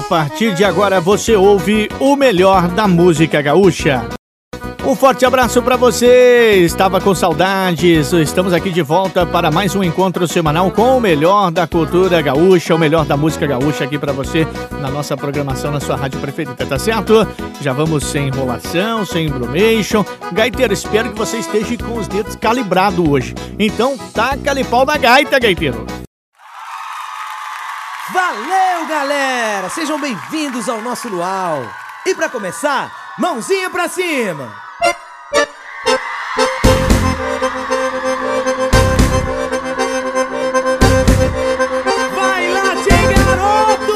A partir de agora você ouve o melhor da música gaúcha. Um forte abraço para você. Estava com saudades. Estamos aqui de volta para mais um encontro semanal com o melhor da cultura gaúcha, o melhor da música gaúcha aqui para você na nossa programação na sua rádio preferida, tá certo? Já vamos sem enrolação, sem embromation. Gaiteiro, espero que você esteja com os dedos calibrados hoje. Então, taca-lhe pau na gaita, gaiteiro. Valeu, galera! Sejam bem-vindos ao nosso luau. E para começar, mãozinha para cima. Vai lá, garotos!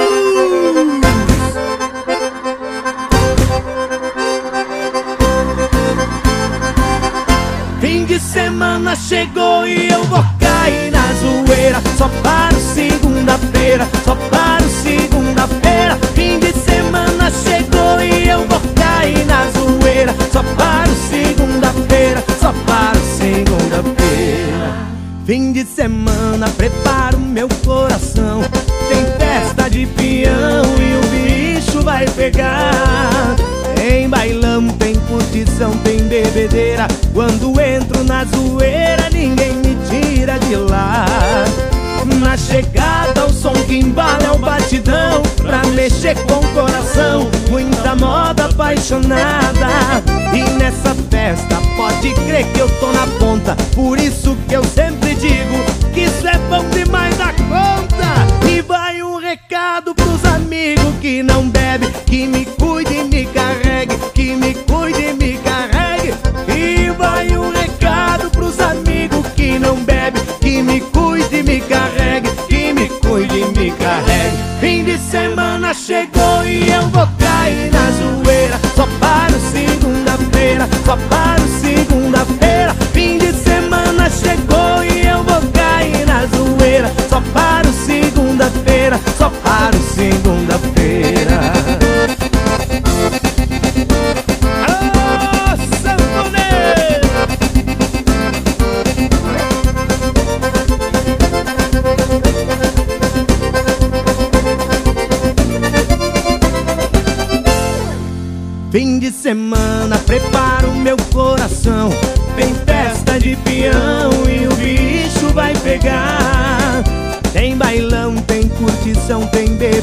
Fim de semana chegou e eu vou cair zoeira. Só para segunda-feira, só para segunda-feira. Fim de semana chegou e eu vou cair na zoeira. Só para segunda-feira, só para segunda-feira. Fim de semana, preparo meu coração. Tem festa de peão e o bicho vai pegar. Tem bailão, tem curtição, tem bebedeira. Quando entro na zoeira, ninguém me tira de lá. Na chegada, o som que embala é o batidão. Pra mexer com o coração, muita moda apaixonada. E nessa festa, pode crer que eu tô na ponta. Por isso que eu sempre digo que isso é bom demais da E vai um recado pros amigos que não bebe, que me cuide e me carregue, que me cuide e me carregue. E vai um recado pros amigos que não bebe, que me cuide e me carregue, que me cuide e me carregue. Fim de semana chegou e eu vou cair na zoeira. Só para segunda-feira, só para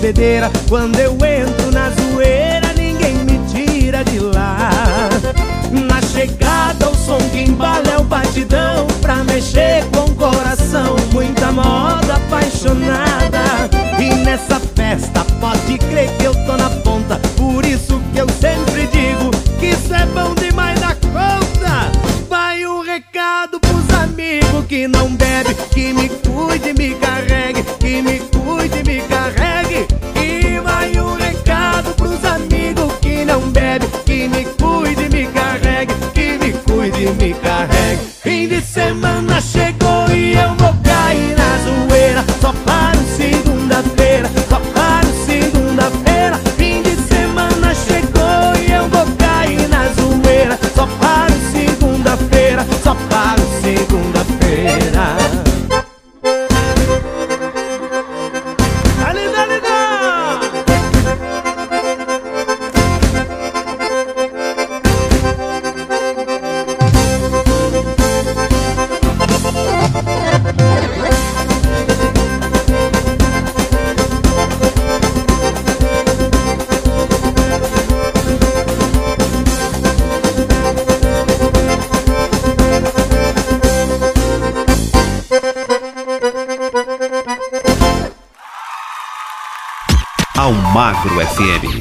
bebedeira. Quando eu entro na zoeira, ninguém me tira de lá. Na chegada, o som que embala é o batidão. Pra mexer com o coração, muita moda apaixonada. E nessa festa, pode crer que eu tô na ponta. Por isso que eu sempre digo que isso é bom demais Almagro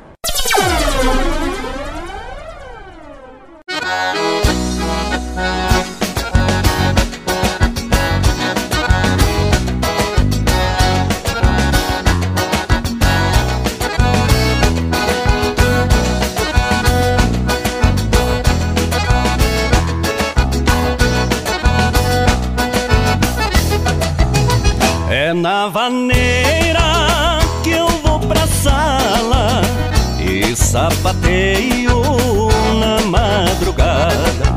Na vaneira que eu vou pra sala e sapateio na madrugada.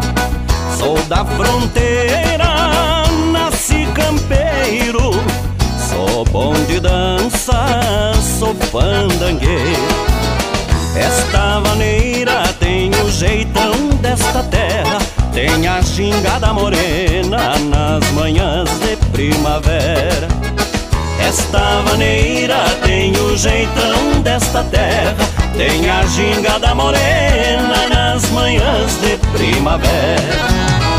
Sou da fronteira, nasci campeiro, sou bom de dança, sou fandangueiro. Esta vaneira tem o jeitão desta terra, tem a gingada morena nas manhãs de primavera. Esta maneira tem o jeitão desta terra, tem a gingada morena nas manhãs de primavera.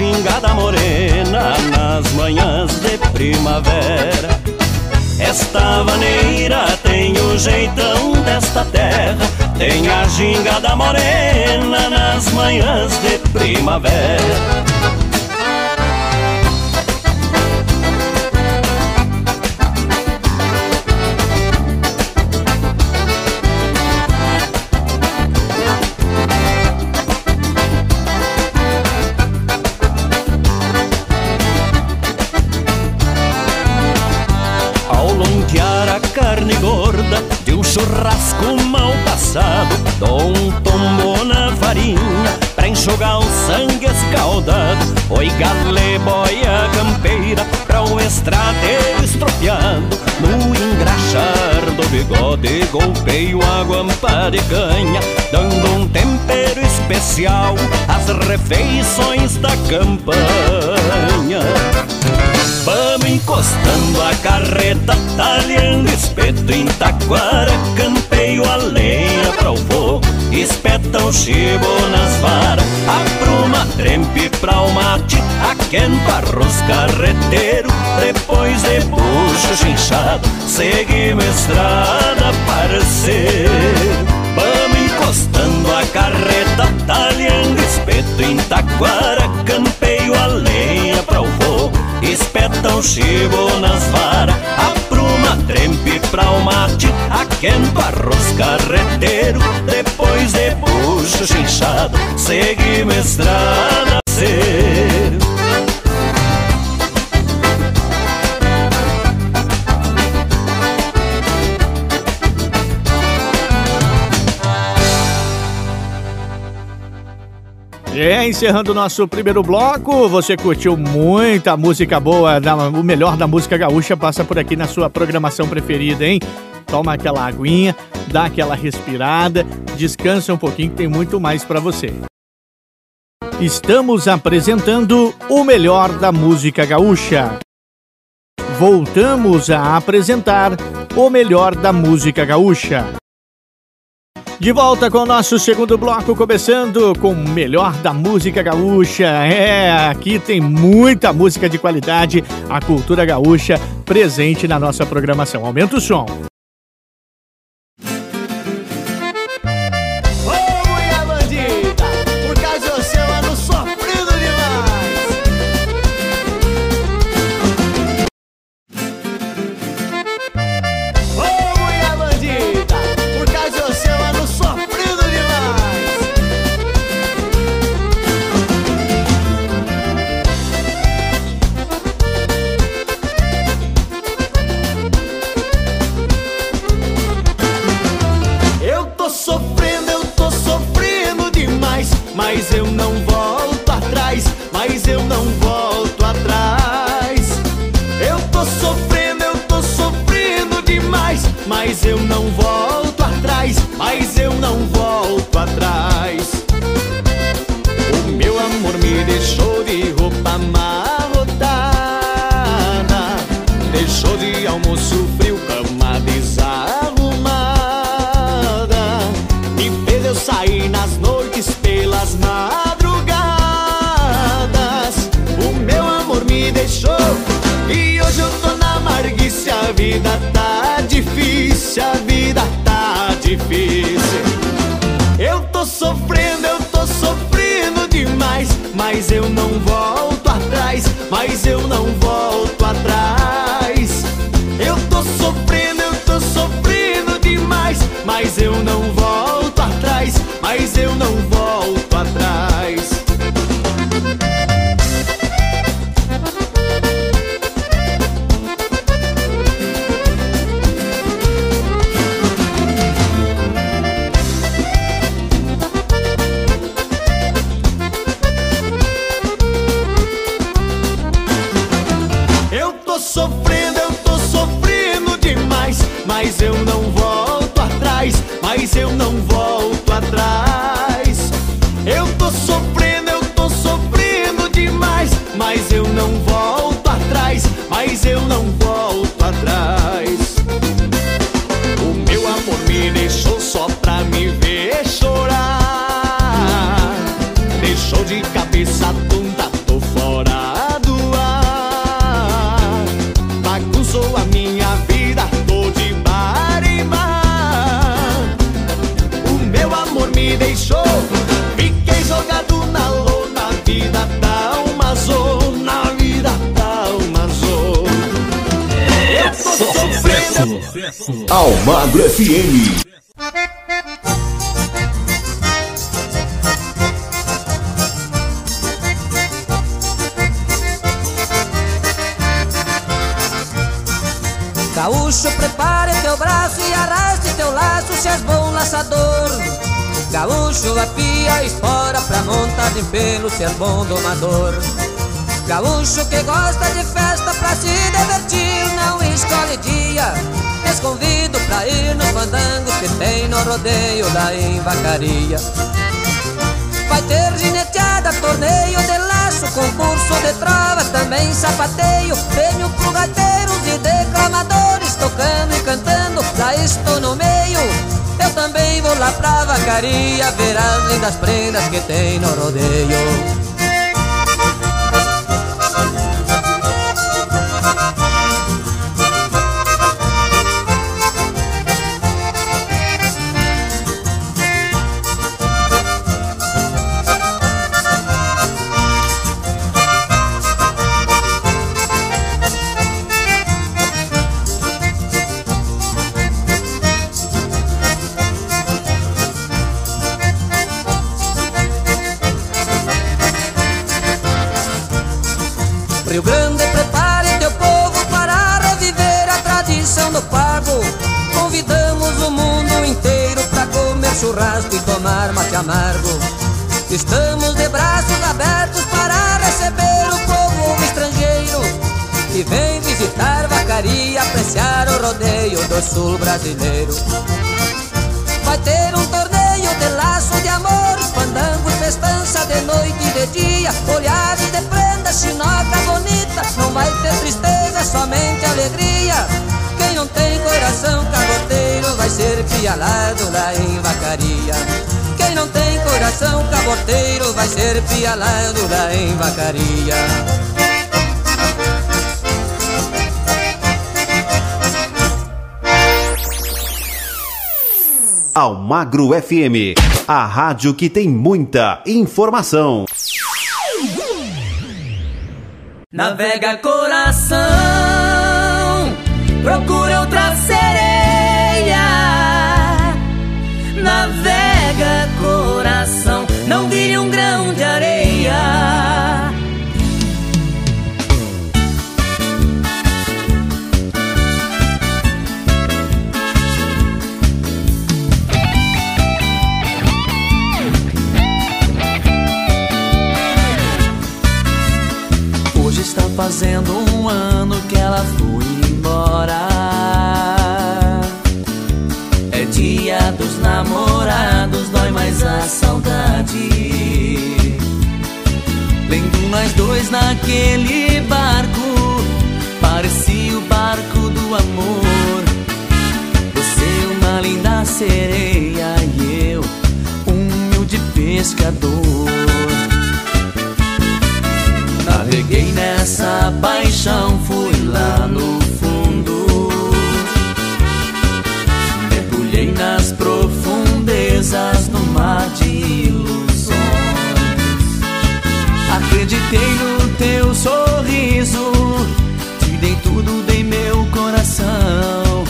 Gingada morena nas manhãs de primavera. Esta vaneira tem o jeitão desta terra. Tem a gingada morena nas manhãs de primavera. Churrasco mal passado Dou um tombo na farinha Pra enxugar o sangue escaldado. Oi gale, boia campeira Pra o estradeiro estropiado. No engraxar do bigode Golpeio a guampa de canha Dando um tempero especial Às refeições da campanha. Vamos encostando a carreta, talhando espeto em taquara, campeio a lenha para o fogo, espeta o chibo nas varas, apruma trempe pra o mate, aquenta arroz carreteiro, depois de puxo chinchado, seguimos estrada parceiro. Vamos encostando a carreta, talhando espeto em taquara, campeio a lenha para o fogo, espeta o chibo nas varas, trempe pra o mate, aquento arroz carreteiro, depois de puxo chinchado, seguimos estrada É, encerrando o nosso primeiro bloco, você curtiu muita música boa, o melhor da música gaúcha passa por aqui na sua programação preferida, hein? Toma aquela aguinha, dá aquela respirada, descansa um pouquinho que tem muito mais para você. Estamos apresentando o melhor da música gaúcha. Voltamos a apresentar o melhor da música gaúcha. De volta com o nosso segundo bloco, começando com o melhor da música gaúcha. É, aqui tem muita música de qualidade, a cultura gaúcha presente na nossa programação. Aumenta o som. Vida tá difícil, a vida tá difícil. Eu tô sofrendo, eu tô sofrendo demais, mas eu não volto atrás, mas eu não volto sofrendo, eu tô sofrendo demais, mas eu não volto atrás, mas eu não volto FM. Gaúcho, prepare teu braço e arraste teu laço se és bom laçador. Gaúcho, apia espora pra montar de pelo se és bom domador. Gaúcho que gosta de festa pra se divertir, não escolhe dia. Convido pra ir nos fandangos que tem no rodeio da embacaria. Vai ter gineteada, torneio de laço, concurso de trovas, também sapateio, prêmio pro gaiteiros e declamadores, tocando e cantando, lá estou no meio. Eu também vou lá pra vacaria, ver as lindas prendas que tem no rodeio. Dia, olhar e de prenda, chinoca bonita, não vai ter tristeza, somente alegria. Quem não tem coração caboteiro vai ser pialado lá em vacaria. Quem não tem coração caboteiro vai ser pialado lá em vacaria. Almagro FM, a rádio que tem muita informação. Navega coração, procura outra fazendo um ano que ela foi embora. É dia dos namorados, dói mais a saudade. Lendo nós dois naquele barco, parecia o barco do amor. Você, uma linda sereia, e eu, um humilde pescador. paixão fui lá no fundo. Mergulhei nas profundezas no mar de ilusões. Acreditei no teu sorriso, te dei tudo, dei meu coração.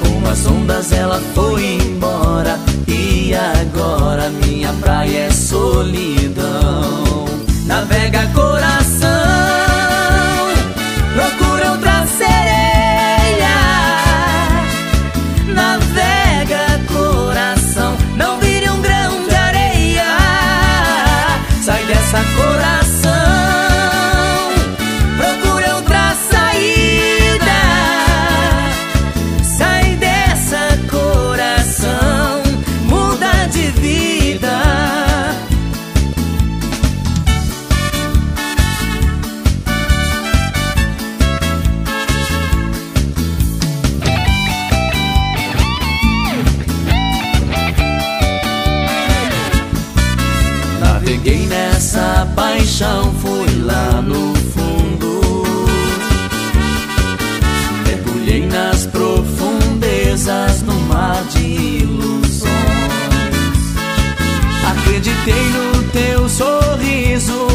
Com as ondas ela foi embora e agora minha praia é solidão. Navega com Naveguei nessa paixão, fui lá no fundo. Mergulhei nas profundezas no mar de ilusões. Acreditei no teu sorriso,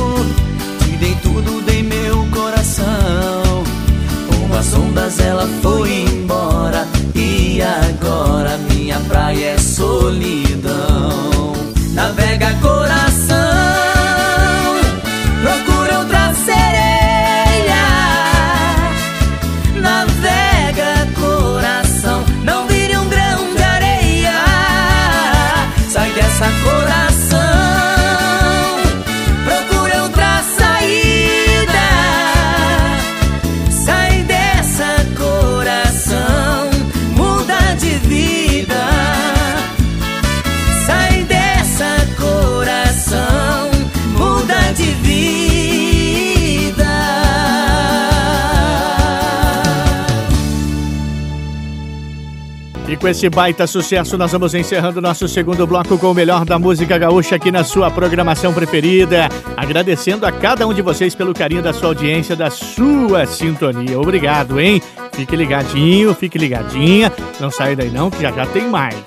te dei tudo, dei meu coração. Com as ondas ela foi embora e agora minha praia é solidão. Com esse baita sucesso, nós vamos encerrando nosso segundo bloco com o melhor da música gaúcha aqui na sua programação preferida. Agradecendo a cada um de vocês pelo carinho da sua audiência, da sua sintonia. Obrigado, hein? Fique ligadinho, fique ligadinha. Não saia daí não, que já já tem mais.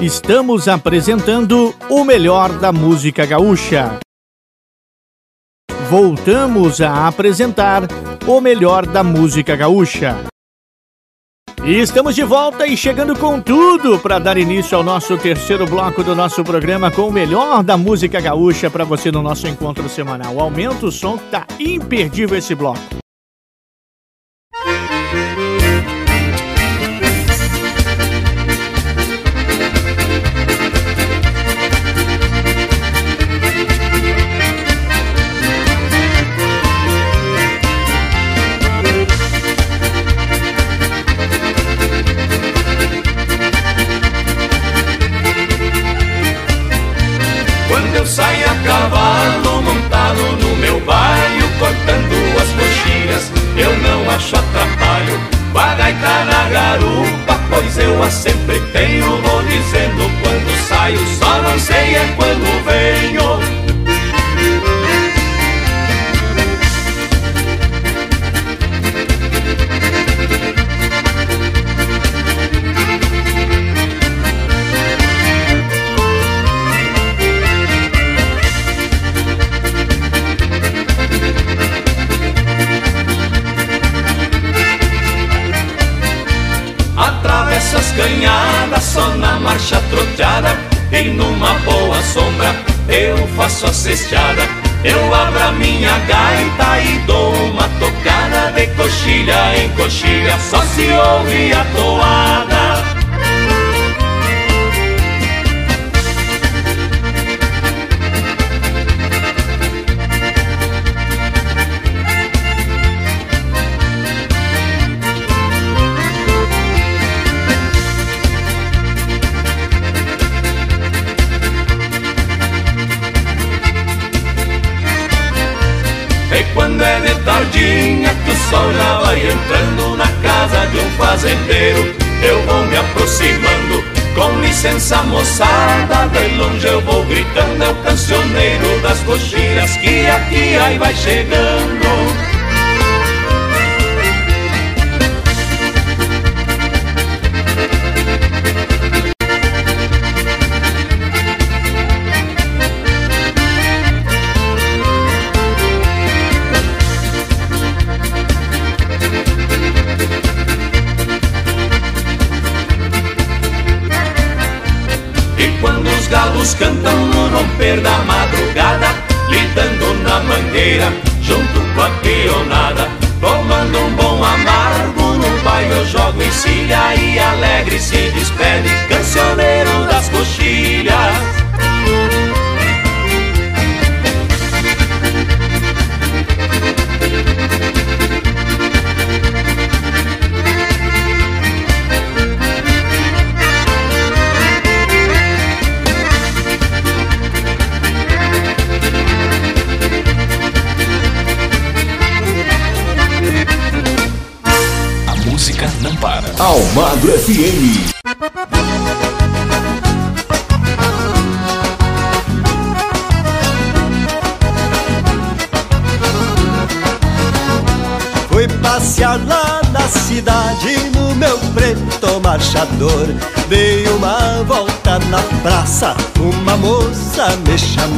Estamos apresentando o melhor da música gaúcha. Voltamos a apresentar o melhor da música gaúcha. E estamos de volta e chegando com tudo para dar início ao nosso terceiro bloco do nosso programa com o melhor da música gaúcha para você no nosso encontro semanal. Aumenta o som tá imperdível esse bloco. Acho atrapalho Com na garupa, pois eu a sempre tenho Vou dizendo quando saio, só não sei é quando venho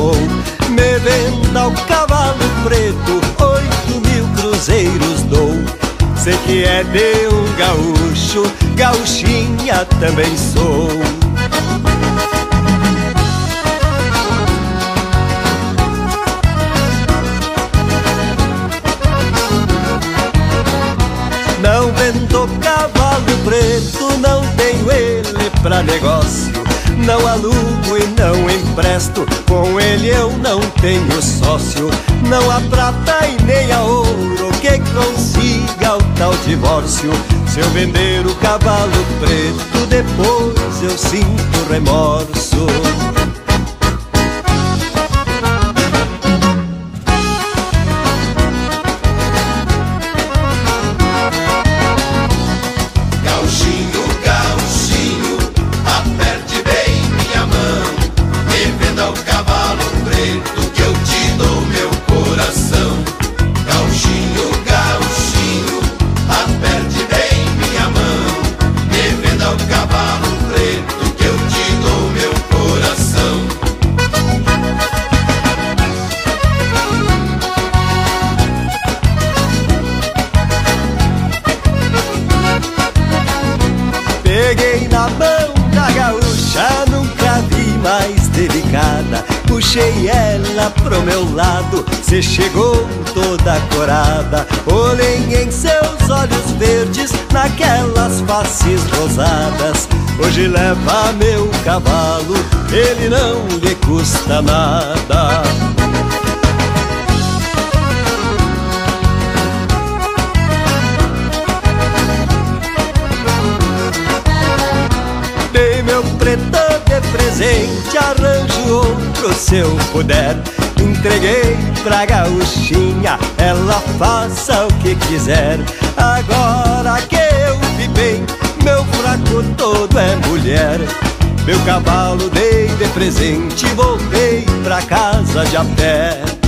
chamou. Me venda o cavalo preto, oito mil cruzeiros dou. Sei que é de um gaúcho, gauchinha também sou. Não vendo cavalo preto, não tenho ele pra negócio. Não alugo e não empresto, com ele eu não tenho sócio. Não há prata e nem a ouro que consiga o tal divórcio. Se eu vender o cavalo preto, depois eu sinto remorso. Olhei em seus olhos verdes, naquelas faces rosadas. Hoje leva meu cavalo, ele não lhe custa nada. Se eu puder. Entreguei pra gauchinha, ela faça o que quiser. Agora que eu vi bem, meu fraco todo é mulher. Meu cavalo dei de presente, voltei pra casa de a pé.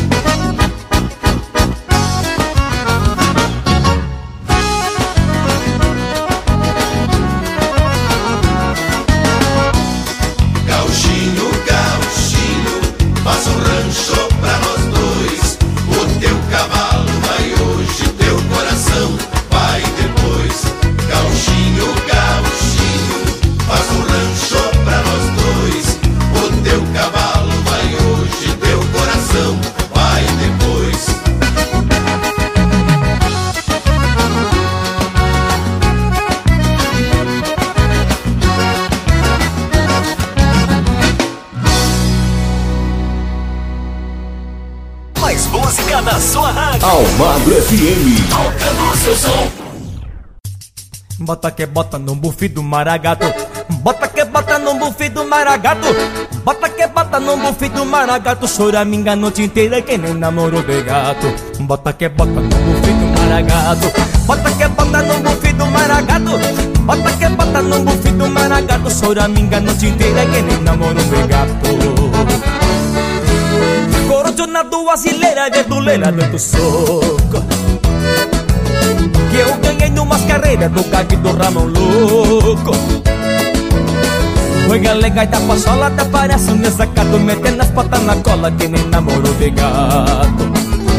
FM. Bota que bota no buffet do maragato. Bota que bota no buffet do maragato. Bota que bota no buffet do maragato. Choraminga a noite inteira que nem namoro de gato. Bota que bota no buffet do maragato. Bota que bota no buffet do maragato. Bota que bota no buffet do maragato. Choraminga a noite inteira que nem namoro de gato na tua asileira de doleira do soco Que eu ganhei numas carreiras do cague do Ramon Louco. Juega legal da pachola, te parece um desacato Metendo as patas na cola que nem namoro de gato.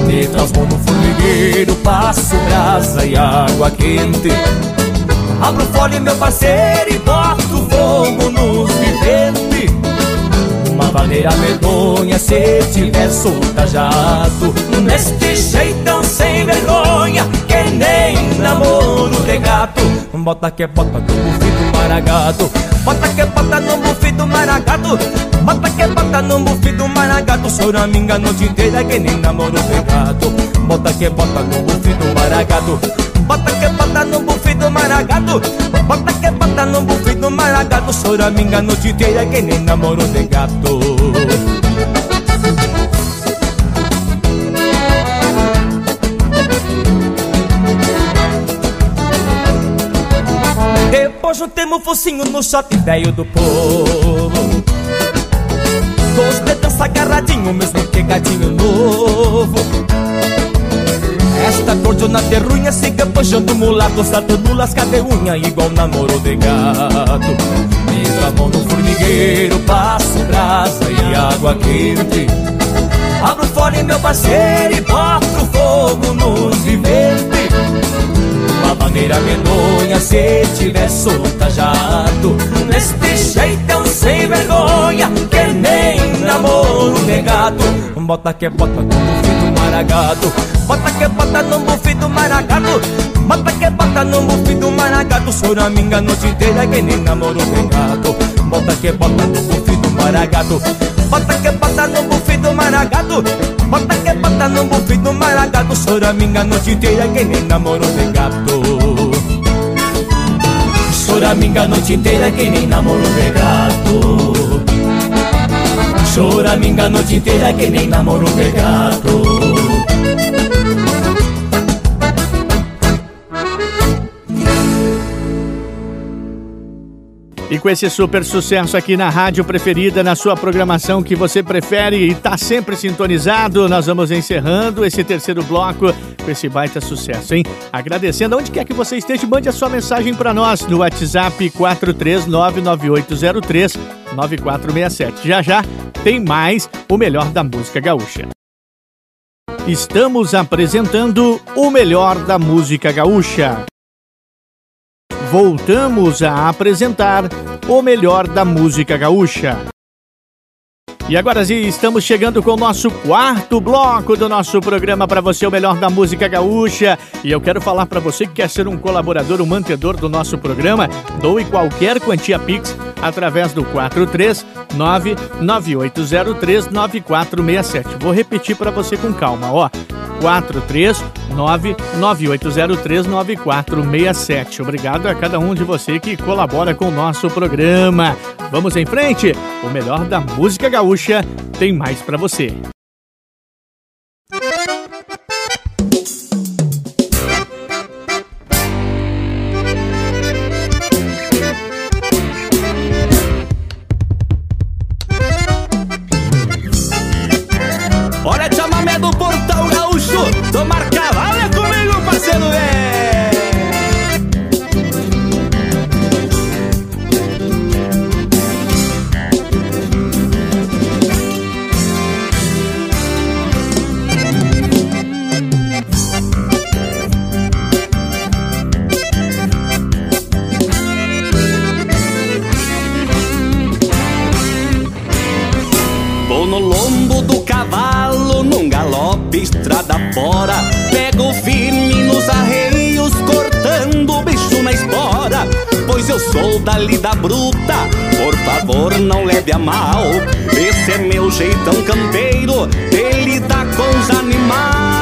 Me transformo no formigueiro, passo brasa e água quente. Abro folha meu parceiro e boto fogo nos viventes maneira medonha se tiver solta jato Neste jeitão sem vergonha que nem namoro de gato. Bota que bota no buffet do maragato. Bota que bota no buffet do maragato. Bota que bota no buffet do maragato Choraminga a noite inteira que nem namoro de gato. Bota que bota no buffet do maragato Bota que bota no buffet do maragato Bota que bota no buffet do maragato Choraminga a noite inteira que nem namoro de gato. Depois juntemos o focinho no shot velho do povo. Dois dedos agarradinho, mesmo que gatinho novo Esta cordona terrunha siga puxando mulato Saltando lasca de unha igual namoro de gato. Meto a mão no formigueiro, passo brasa e água quente. Abro fora meu parceiro e boto fogo nos viventes. Uma maneira medonha se tiver solta jato Neste jeitão sem vergonha que nem namoro de gato. Bota que bota no buffet do maragato Bota que bota no buffet do maragato Bota que bota no buffet do maragato Choraminga a noite inteira que nem namoro de gato. Bota que bota no buffet do maragato Bota que bota no buffet do maragato Bota que bota no buffet do maragato a noite inteira que nem namoro de gato. Choraminga a noite inteira que nem namoro de gato. Choraminga a noite inteira que nem namoro de gato E com esse super sucesso aqui na rádio preferida, na sua programação que você prefere e está sempre sintonizado, nós vamos encerrando esse terceiro bloco com esse baita sucesso, hein? Agradecendo, onde quer que você esteja, mande a sua mensagem para nós no WhatsApp 43998039467. Já já tem mais o melhor da música gaúcha. Estamos apresentando o melhor da música gaúcha voltamos a apresentar o melhor da música gaúcha. E agora estamos chegando com o nosso quarto bloco do nosso programa para você, o melhor da música gaúcha. E eu quero falar para você que quer ser um colaborador, um mantedor do nosso programa, doe qualquer quantia Pix através do 43998039467. Vou repetir para você com calma, ó. 43998039467. Obrigado a cada um de você que colabora com o nosso programa. Vamos em frente? O melhor da música gaúcha tem mais para você. Fora. Pego firme nos arreios, cortando o bicho na espora. Pois eu sou da lida bruta, por favor não leve a mal. Esse é meu jeitão campeiro, de lidar com os animais.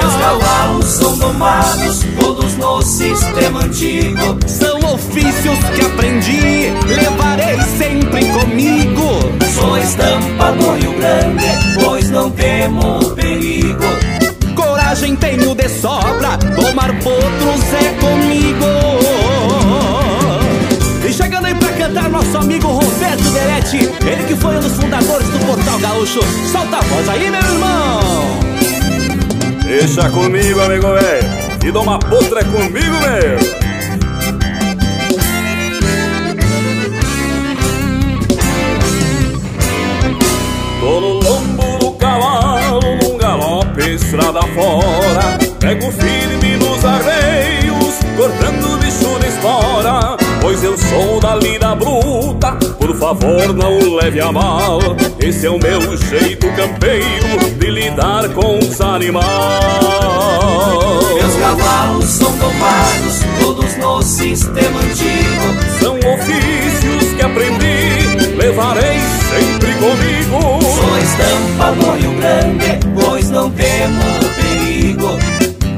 Meus cavalos são domados, todos no sistema antigo. São ofícios que aprendi, levarei sempre comigo. Sou estampa do Rio Grande, pois não temo perigo. Coragem tenho de sobra, tomar potros é comigo. E chegando aí pra cantar nosso amigo Roberto Deretti, ele que foi um dos fundadores do Portal Gaúcho. Solta a voz aí, meu irmão! Deixa comigo, amigo velho. E dá uma potra comigo, meu. Estrada fora. Pego firme nos arreios, cortando o bicho na espora. Pois eu sou da lida bruta, por favor, não leve a mal. Esse é o meu jeito campeiro de lidar com os animais. Meus cavalos são domados, todos no sistema antigo. São ofícios que aprendi, levarei sempre comigo. Sou estampa do Rio Grande, não temo perigo.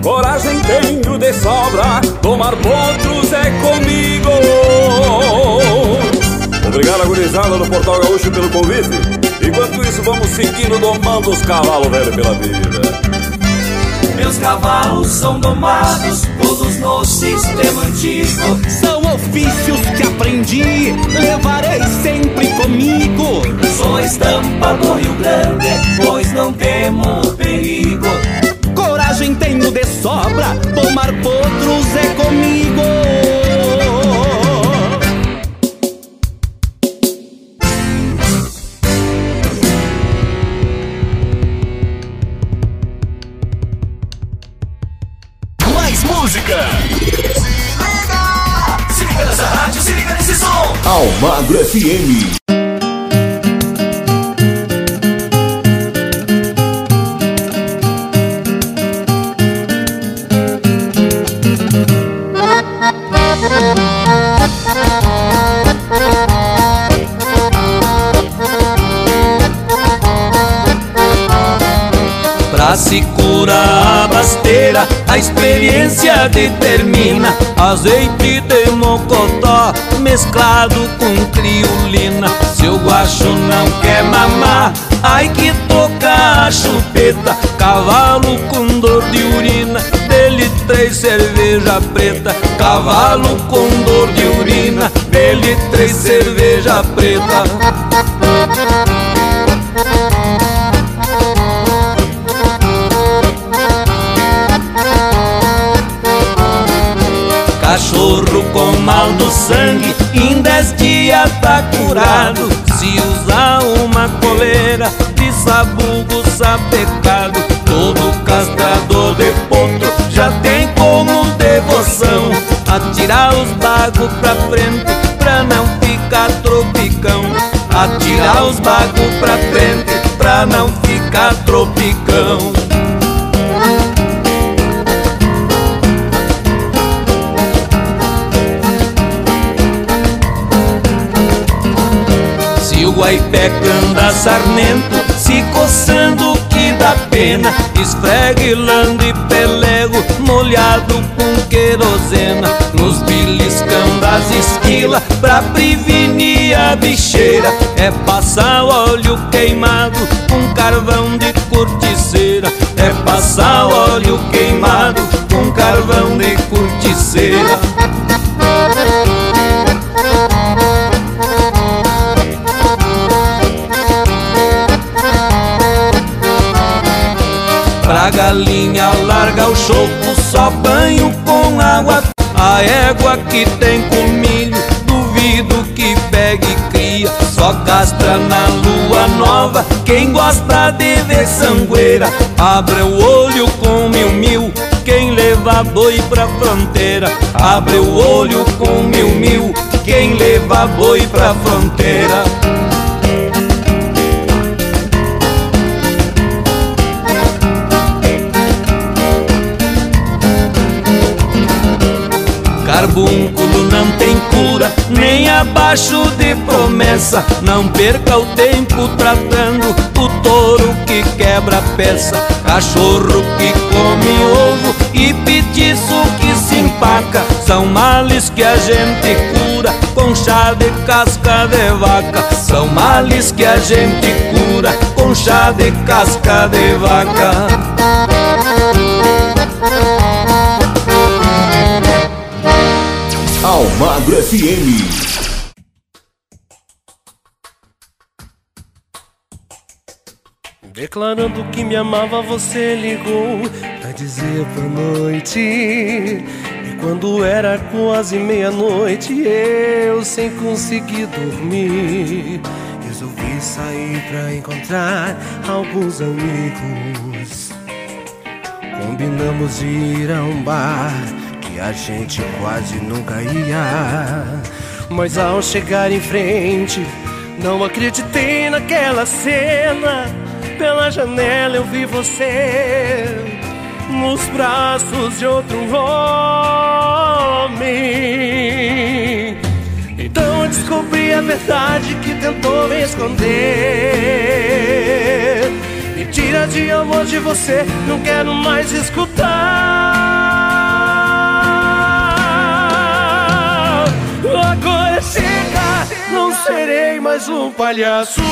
Coragem tenho de sobra, tomar potros é comigo. Obrigado, gurizada do Portal Gaúcho, pelo convite. Enquanto isso, vamos seguindo domando os cavalos velho pela vida. Meus cavalos são domados, todos no sistema antigo. São ofícios que aprendi, levarei sempre comigo. Sou estampa do Rio Grande, pois não temo perigo. Coragem tenho de sobra, tomar potros é comigo. Almagro FM. Pra se curar a basteira, a experiência determina Azeite de mocotó mesclado com criolina. Se o guacho não quer mamar, ai que toca a chupeta. Cavalo com dor de urina, dele três cerveja preta. Cavalo com dor de urina, dele três cerveja preta. Cachorro com mal do sangue, dez dias tá curado. Se usar uma coleira de sabugo sapecado, todo castrador de potro já tem como devoção. Atirar os bagos pra frente pra não ficar tropicão. Atirar os bagos pra frente pra não ficar tropicão. Se o guaipeca anda sarnento, se coçando que dá pena, esfregue lando e pelego, molhado com querosena, nos beliscão das esquilas, pra prevenir a bicheira, é passar óleo queimado com carvão de corticeira, é passar óleo queimado com carvão de corticeira. Pra galinha larga o choco, só banho com água. A égua que tem colmilho, duvido que pegue e cria. Só castra na lua nova, quem gosta de ver sangueira. Abre o olho com mil mil, quem leva boi pra fronteira. Abre o olho com mil mil, quem leva boi pra fronteira. Carbúnculo não tem cura, nem abaixo de promessa. Não perca o tempo tratando o touro que quebra peça. Cachorro que come ovo e petiço que se empaca. São males que a gente cura com chá de casca de vaca. São males que a gente cura com chá de casca de vaca. Almagro FM. Declarando que me amava, você ligou pra dizer boa noite. E quando era quase meia-noite, eu sem conseguir dormir, resolvi sair pra encontrar alguns amigos. Combinamos de ir a um bar que a gente quase nunca ia. Mas ao chegar em frente, Não acreditei naquela cena. Pela janela eu vi você nos braços de outro homem. Então eu descobri a verdade que tentou me esconder. Mentira de amor de você, não quero mais escutar. Agora chega, não serei mais um palhaço.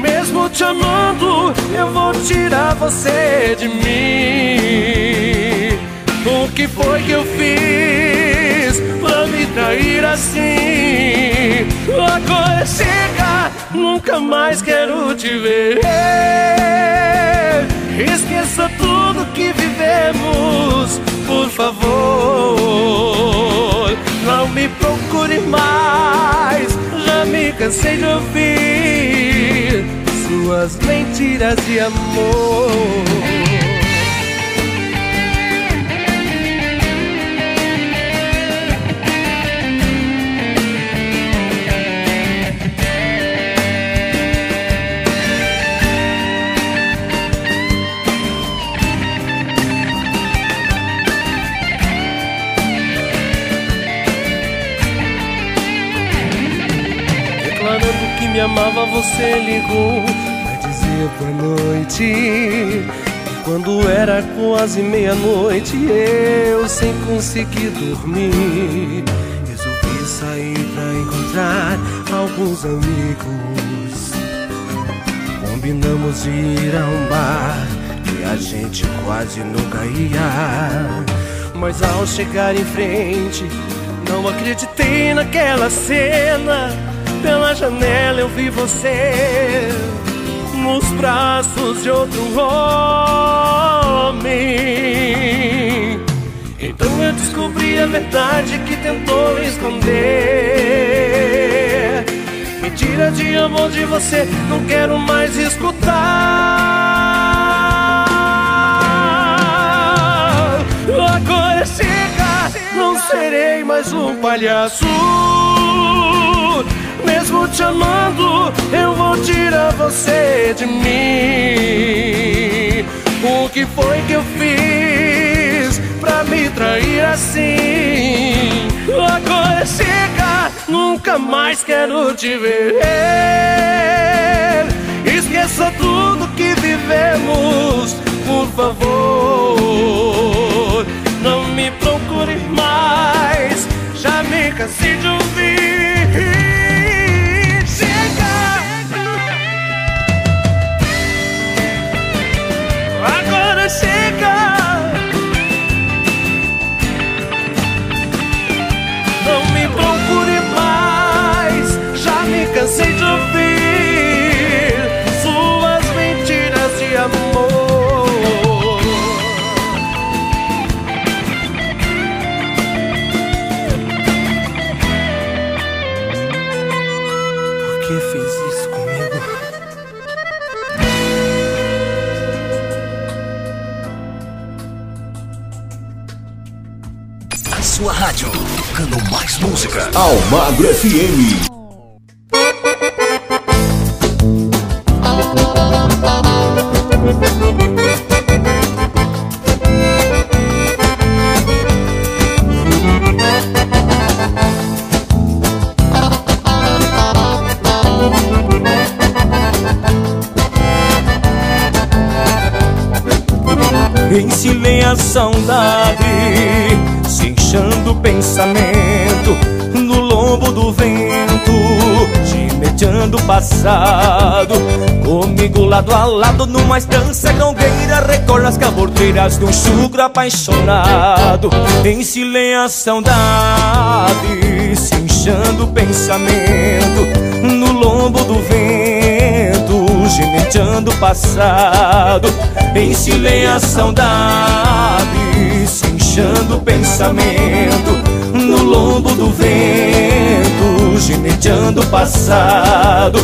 Mesmo te amando, eu vou tirar você de mim. O que foi que eu fiz pra me trair assim? Agora chega, nunca mais quero te ver. Esqueça tudo que vivemos, por favor. Não me procure mais, já me cansei de ouvir suas mentiras de amor. Amava, você ligou pra dizer boa noite. E quando era quase meia-noite, eu sem conseguir dormir, resolvi sair pra encontrar alguns amigos. Combinamos de ir a um bar que a gente quase nunca ia. Mas ao chegar em frente, não acreditei naquela cena. Pela janela eu vi você nos braços de outro homem. Então eu descobri a verdade que tentou esconder. Mentira de amor de você, não quero mais escutar. Agora chega, não serei mais um palhaço. Mesmo te amando, eu vou tirar você de mim. O que foi que eu fiz pra me trair assim? Agora chega, nunca mais quero te ver. Esqueça tudo que vivemos, por favor. Não me procure mais, já me cansei de ouvir. Tocando mais música. Almagro FM. Encilhei a saudade, pensamento no lombo do vento, gineteando o passado. Comigo lado a lado numa estância galgueira, recordo as cabordeiras de um chucro apaixonado. Encilhei a saudade, se inchando o pensamento no lombo do vento, gineteando o passado. Encilhei a saudade, se inchando o pensamento no lombo do vento, gineteando passado.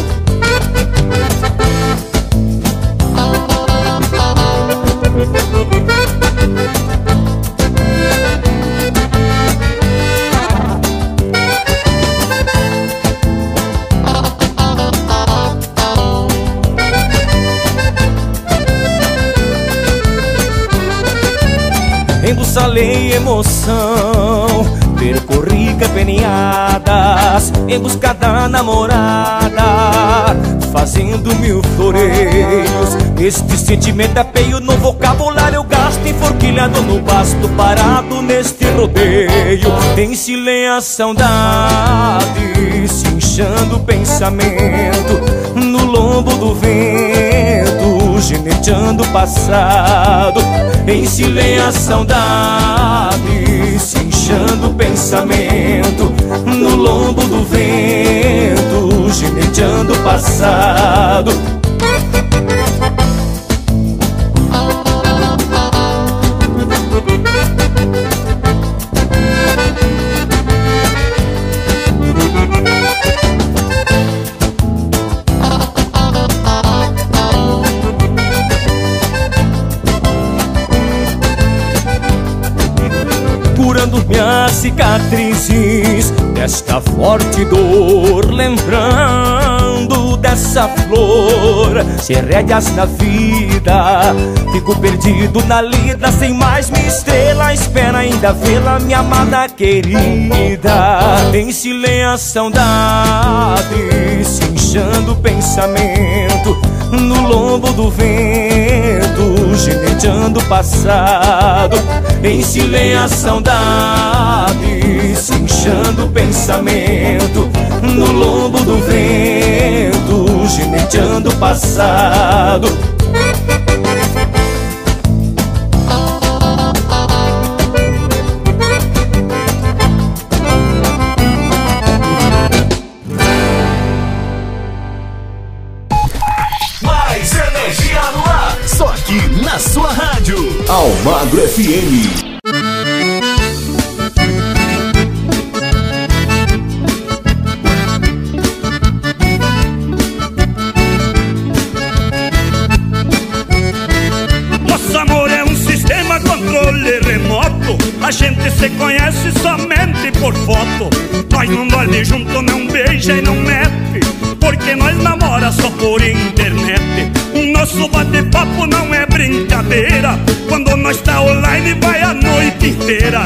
Emoção. Percorri capeneadas em busca da namorada Fazendo mil floreios. Este sentimento é peio no vocabulário Eu gasto enforquilhado no basto Parado neste rodeio. Em silêncio saudade Se inchando o pensamento No lombo do vento Geneteando o passado Em silêncio saudade Se inchando o pensamento No lombo do vento Geneteando o passado cicatrizes desta forte dor, lembrando dessa flor, sem rédeas na vida, fico perdido na lida, sem mais minha estrela, espera ainda vê-la, minha amada querida, em silêncio saudade, se inchando o pensamento, no lombo do vento, geneteando o passado, em silêncio saudade, se inchando o pensamento, no lombo do vento, geneteando o passado. FM. Nosso amor é um sistema controle remoto. A gente se conhece somente por foto. Nós não dorme junto, não beija e não mete. Porque nós namora só por internet. Nosso bate-papo não é brincadeira. Quando nós tá online, vai a noite inteira.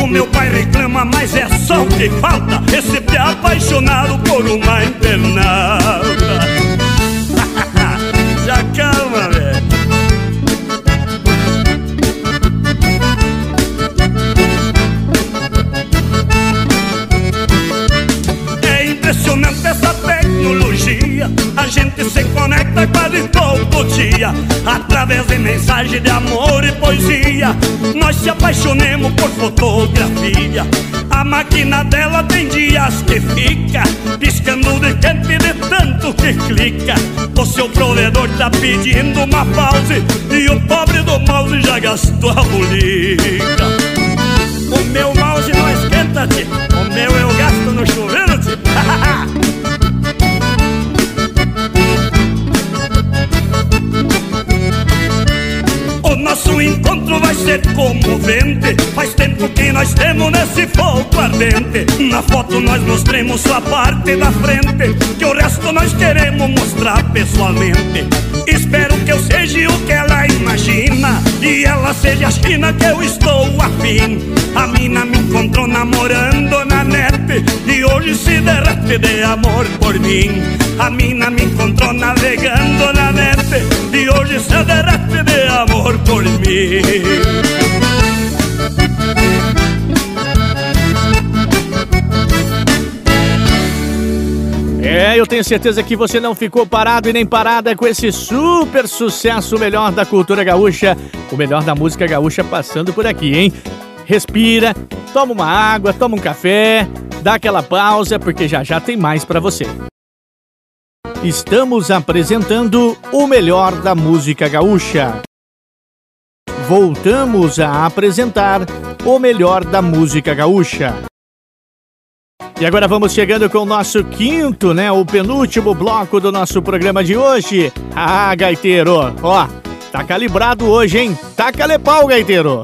O meu pai reclama, mas é só o que falta. Esse apaixonado por uma internada. Gente se conecta quase todo dia. Através de mensagem de amor e poesia. Nós se apaixonemos por fotografia. A máquina dela tem dias que fica piscando de quente de tanto que clica. O seu provedor tá pedindo uma pause. E o pobre do mouse já gastou a bolica. O meu mouse não esquenta, tio. O meu eu gasto no chuveiro, nosso encontro vai ser comovente. Faz tempo que nós temos nesse fogo ardente. Na foto nós mostremos só a parte da frente Que o resto nós queremos mostrar pessoalmente. Espero que eu seja o que ela imagina E ela seja a China que eu estou afim. A mina me encontrou namorando na net E hoje se derrete de amor por mim. A mina me encontrou navegando na net E hoje se derrete de amor por mim É, eu tenho certeza que você não ficou parado e nem parada com esse super sucesso, o melhor da cultura gaúcha, o melhor da música gaúcha passando por aqui, hein? Respira, toma uma água, toma um café, dá aquela pausa, porque já já tem mais pra você. Estamos apresentando o melhor da música gaúcha. Voltamos a apresentar o melhor da música gaúcha. E agora vamos chegando com o nosso quinto, né? O penúltimo bloco do nosso programa de hoje. Ah, gaiteiro, ó, tá calibrado hoje, hein? Taca-lhe pau, gaiteiro.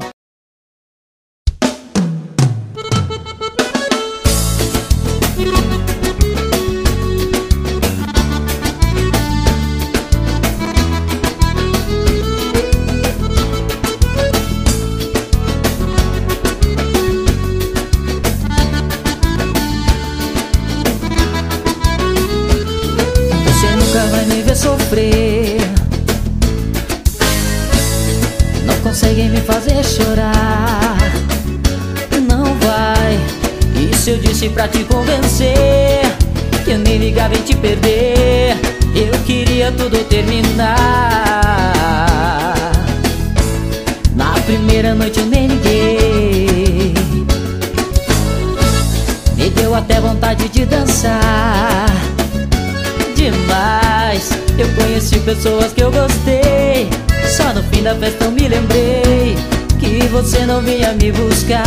Pessoas que eu gostei. Só no fim da festa eu me lembrei Que você não vinha me buscar.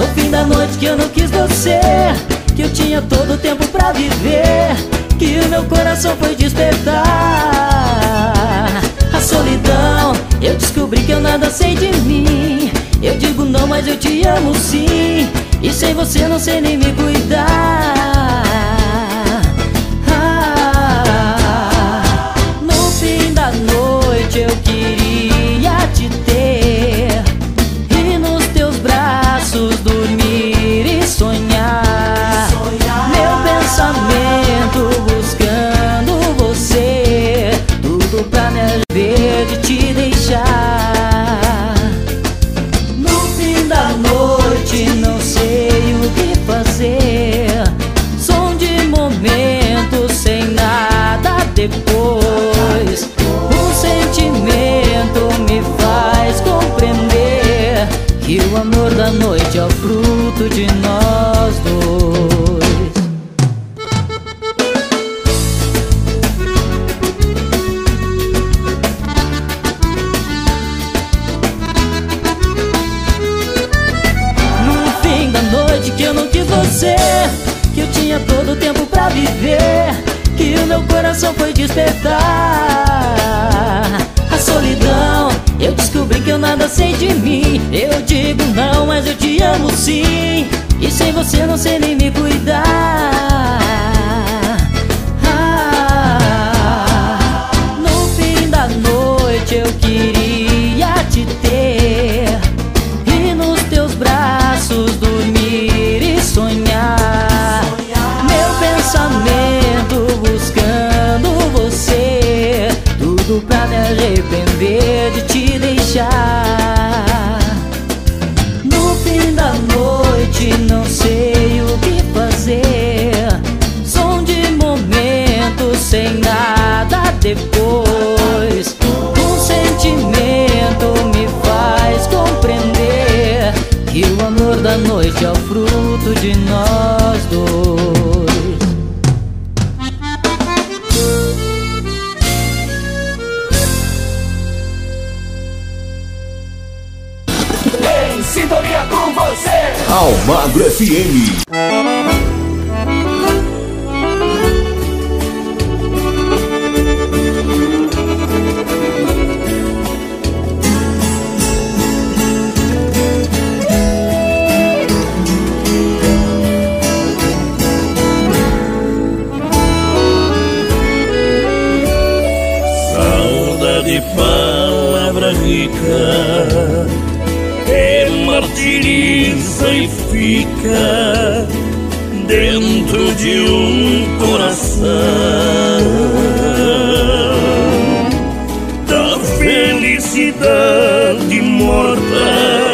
No fim da noite que eu não quis você Que eu tinha todo o tempo pra viver Que o meu coração foi despertar. A solidão Eu descobri que eu nada sei de mim. Eu digo não, mas eu te amo sim. E sem você não sei nem me cuidar eu queria te ter Que o amor da noite é o fruto de nós dois. No fim da noite que eu não quis você Que eu tinha todo o tempo pra viver Que o meu coração foi despertar descobri que eu nada sei de mim. Eu digo não, mas eu te amo sim. E sem você não sei nem me cuidar nós dois. Em sintonia com você. Almagro FM. E fica dentro de um coração. Da felicidade morta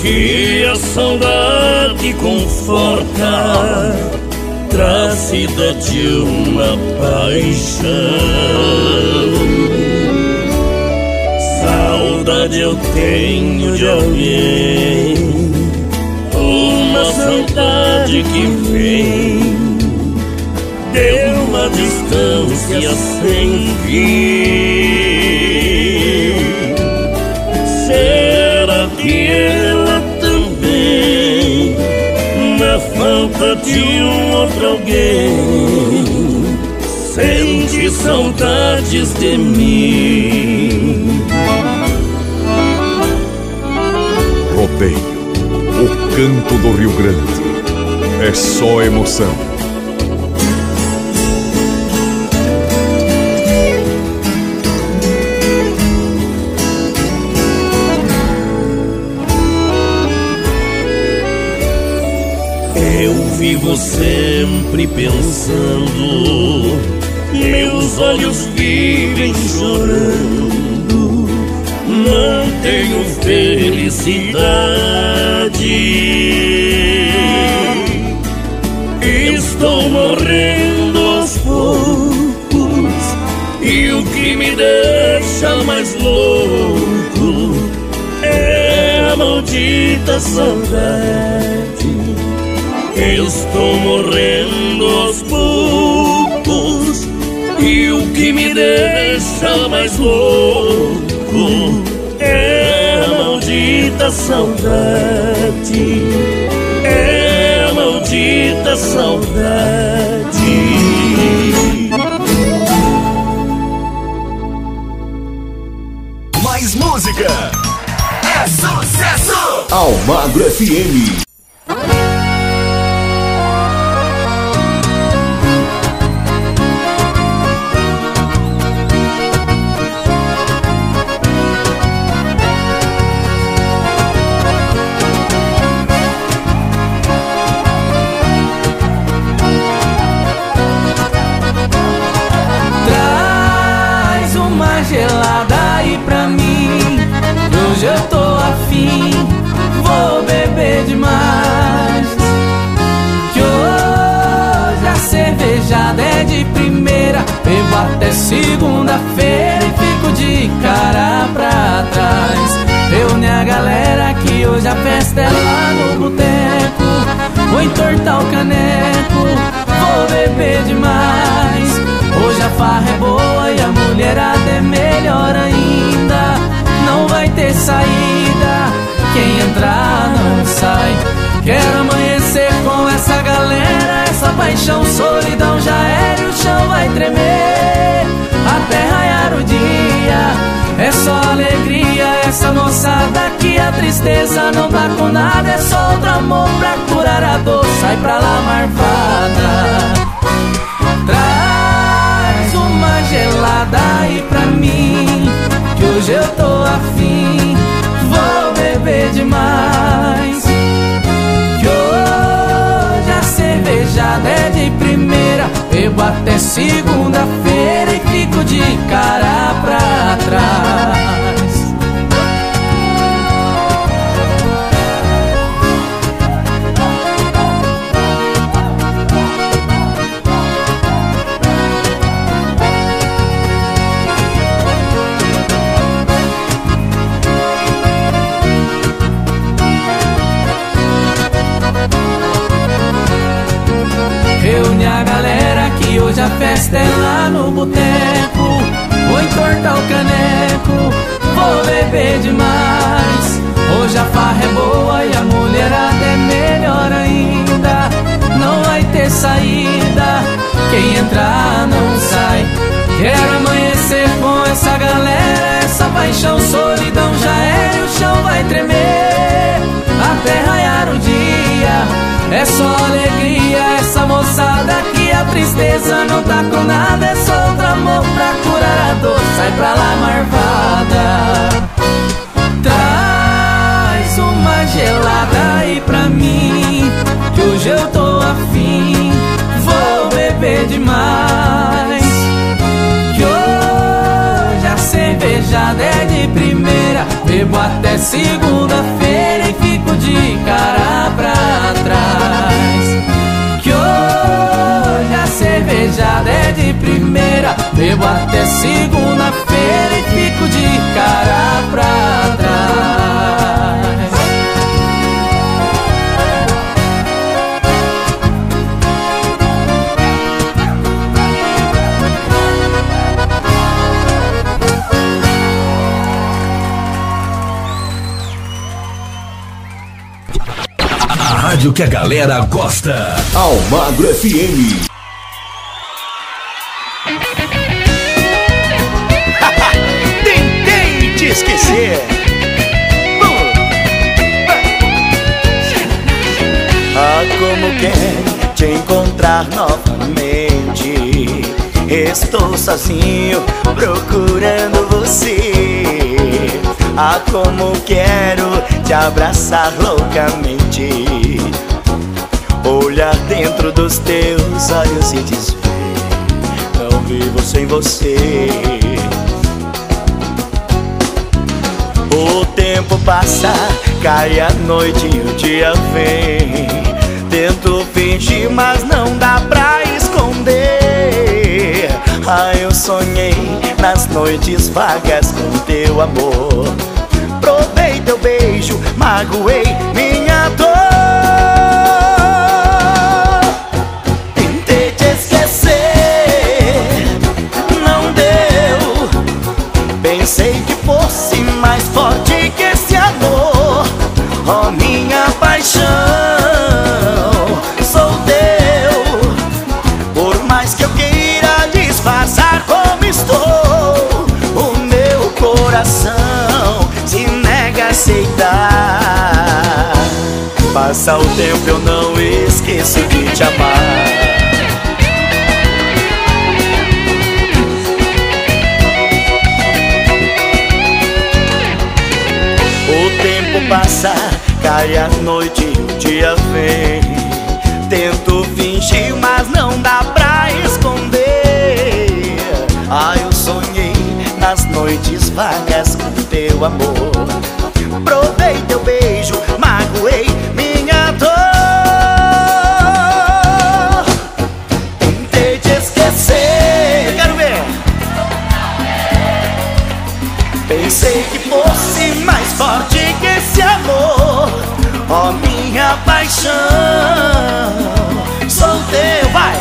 que a saudade conforta trazida de uma paixão. Saudade eu tenho de alguém, saudade que vem de uma distância sem fim. Será que ela também, na falta de um outro alguém, sente saudades de mim? Rodeio, o canto do Rio Grande. É só emoção. Eu vivo sempre pensando, meus olhos vivem chorando, não tenho felicidade. Maldita saudade. Estou morrendo aos poucos E o que me deixa mais louco É a maldita saudade É a maldita saudade música. Almagro FM. Segunda-feira e fico de cara pra trás. Reúne a galera que hoje a festa é lá no boteco. Vou entortar o caneco, vou beber demais. Hoje a farra é boa e a mulherada é melhor ainda. Não vai ter saída, quem entrar paixão, solidão já era o chão vai tremer. Até raiar o dia, é só alegria, essa moçada aqui a tristeza não tá com nada, é só outro amor pra curar a dor. Sai pra lá, marvada. Traz uma gelada aí pra mim Que hoje eu tô afim Vou beber demais cervejada é de primeira. Bebo até segunda-feira E fico de cara pra trás a festa é lá no boteco. Vou entortar o caneco, vou beber demais. Hoje a farra é boa e a mulherada é melhor ainda. Não vai ter saída, quem entrar não sai. Quero amanhecer com essa galera, essa paixão, solidão já é e o chão vai tremer. Até raiar o dia é só alegria, essa moçada aqui a tristeza não tá com nada, é só outro amor pra curar a dor. Sai pra lá, marvada. Traz uma gelada aí pra mim, que hoje eu tô afim, vou beber demais. Que hoje a cervejada é de primeira, bebo até segunda-feira cervejada é de primeira, bebo até segunda-feira e fico de cara pra trás. A rádio que a galera gosta. Almagro FM. Esquecer. Ah, como quero te encontrar novamente. Estou sozinho procurando você. Ah, como quero te abraçar loucamente. Olhar dentro dos teus olhos e dizer Não vivo sem você O tempo passa, cai a noite e o dia vem. Tento fingir, mas não dá pra esconder. Ah, eu sonhei nas noites vagas com teu amor. Provei teu beijo, magoei minha dor paixão. Sou teu Por mais que eu queira disfarçar como estou O meu coração se nega a aceitar. Passa o tempo eu não esqueço de te amar cai a noite e o dia vem. Tento fingir, mas não dá pra esconder. Ah, eu sonhei nas noites vagas com teu amor. Provei teu beijo, paixão Sou teu, vai!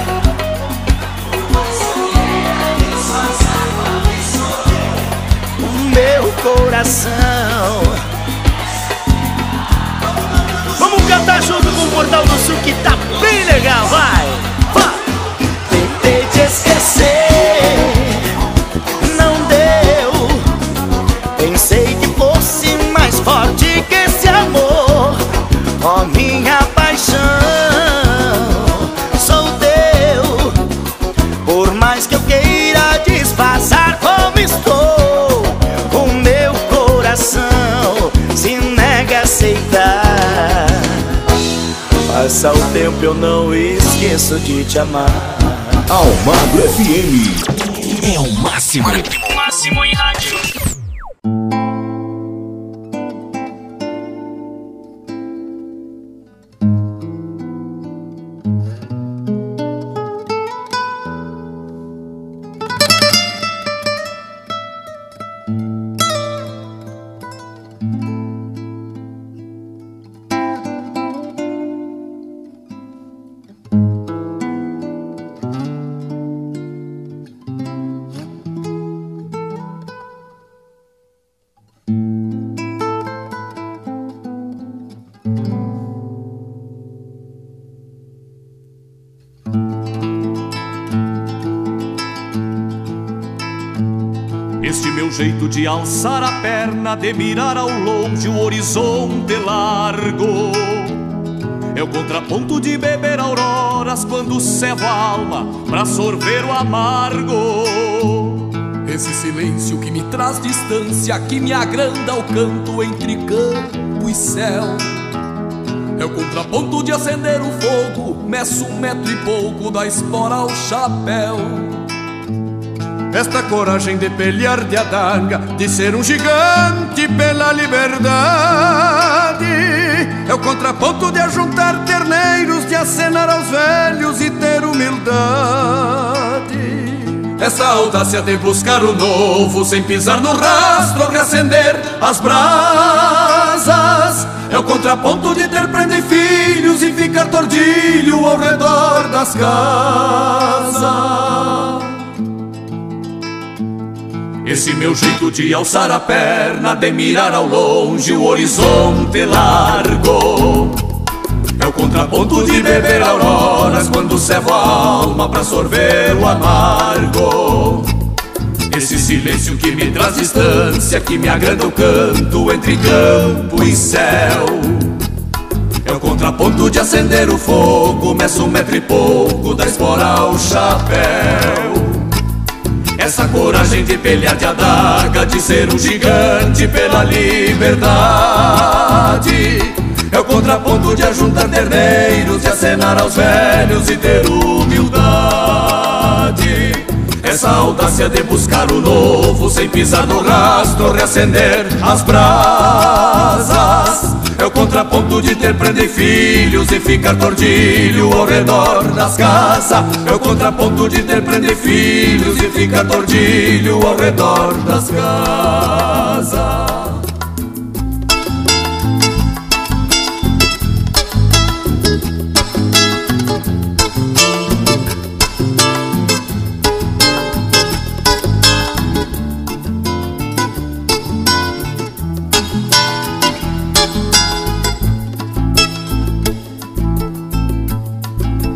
O meu coração Vamos cantar junto com o Portal do Sul que tá bem legal, vai! Vai! Tempo eu não esqueço de te amar Almagro FM é o máximo. Jeito de alçar a perna, de mirar ao longe o horizonte largo. É o contraponto de beber auroras quando cevo a alma pra sorver o amargo. Esse silêncio que me traz distância, que me agranda o canto entre campo e céu. É o contraponto de acender o fogo, meço um metro e pouco da espora ao chapéu. Esta coragem de pelear de adaga, de ser um gigante pela liberdade. É o contraponto de ajuntar terneiros, de acenar aos velhos e ter humildade. Essa audácia de buscar o novo, sem pisar no rastro, reacender as brasas. É o contraponto de ter prenda e filhos e ficar tordilho ao redor das casas. Esse meu jeito de alçar a perna, de mirar ao longe o horizonte largo. É o contraponto de beber auroras quando cevo a alma pra sorver o amargo. Esse silêncio que me traz distância, que me agranda o canto entre campo e céu. É o contraponto de acender o fogo, meço um metro e pouco da espora ao chapéu. Essa coragem de pelear de adaga, de ser um gigante pela liberdade. É o contraponto de ajuntar terneiros, de acenar aos velhos e ter humildade. Essa audácia de buscar o novo sem pisar no rastro, reacender as brasas. Contraponto de ter prender filhos e ficar tordilho ao redor das casas. É o contraponto de ter prender filhos e ficar tordilho ao redor das casas.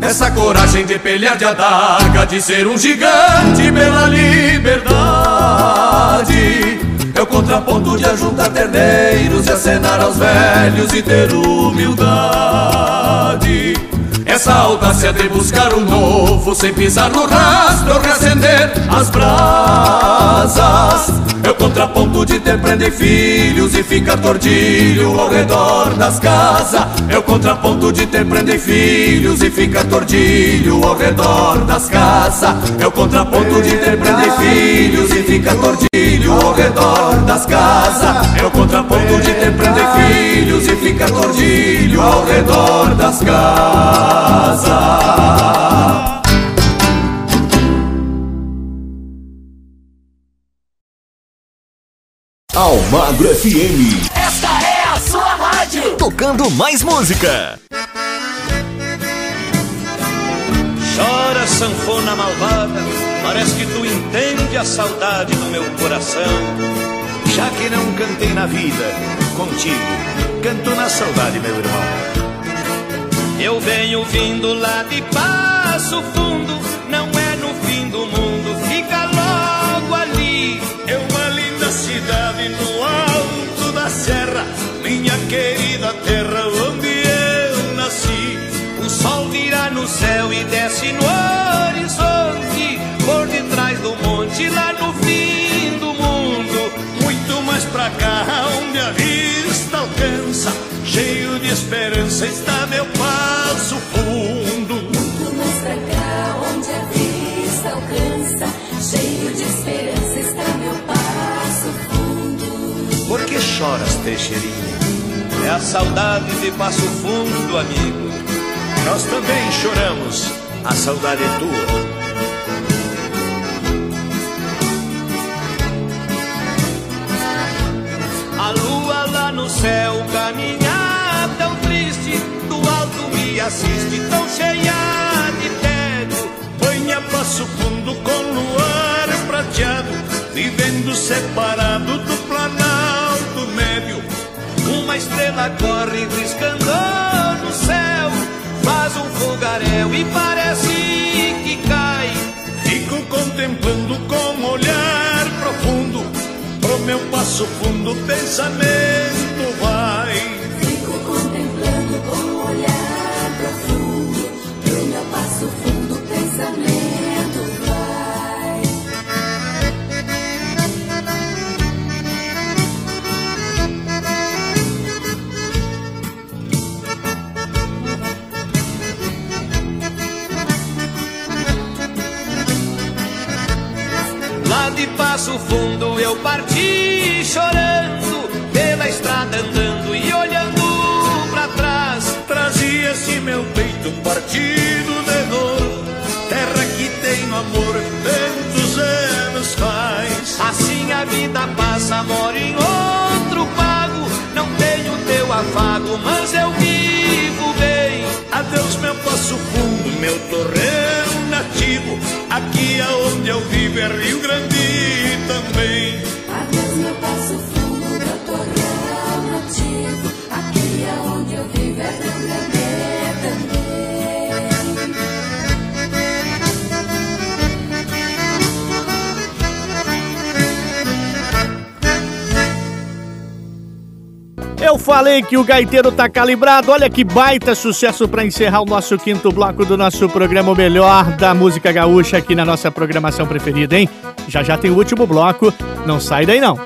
Essa coragem de pelear de adaga, de ser um gigante pela liberdade. É o contraponto de ajuntar terneiros e acenar aos velhos e ter humildade. Essa audácia de buscar o novo sem pisar no rastro, reacender as brasas. É o contraponto de ter prender filhos e ficar tordilho ao redor das casas. É o contraponto de ter prender filhos e ficar tordilho ao redor das casas. É o contraponto de ter prender filhos e ficar tordilho ao redor das casas. É o contraponto de ter prender filhos e ficar tordilho ao redor das casas. Almagro FM. Esta é a sua rádio. Tocando mais música. Chora, sanfona malvada, parece que tu entende a saudade do meu coração. Já que não cantei na vida, contigo, canto na saudade, meu irmão. Eu venho vindo lá de Passo Fundo, não é no fim do mundo, fica logo ali. É uma linda cidade no alto da serra, minha querida terra onde eu nasci. O sol vira no céu e desce no horizonte, por detrás do monte, lá no fim do mundo. Muito mais pra cá, onde a vista alcança, cheio de esperança está meu passo fundo. Muito mais pra cá, onde a vista alcança, cheio de esperança está meu passo fundo. Por que choras, Teixeirinha? É a saudade de Passo Fundo, amigo. Nós também choramos, a saudade é tua. A lua lá no céu caminha tão triste, do alto me assiste tão cheia de tédio. Banha Passo Fundo com luar prateado, vivendo separado do Planalto Médio. Uma estrela corre riscando no céu, faz um fogaréu e parece que cai. Fico contemplando com um olhar profundo, pro meu passo fundo pensamento vai. De Passo Fundo eu parti chorando, partido de terra que tem amor tantos anos faz. Assim a vida passa, moro em outro pago, não tenho teu afago, mas eu vivo bem. Adeus, meu Passo Fundo, meu torreão nativo, aqui aonde eu vivo é Rio Grande também. Eu falei que o gaiteiro tá calibrado. Olha que baita sucesso para encerrar o nosso quinto bloco do nosso programa o Melhor da Música Gaúcha aqui na nossa programação preferida, hein? Já já tem o último bloco. Não sai daí não.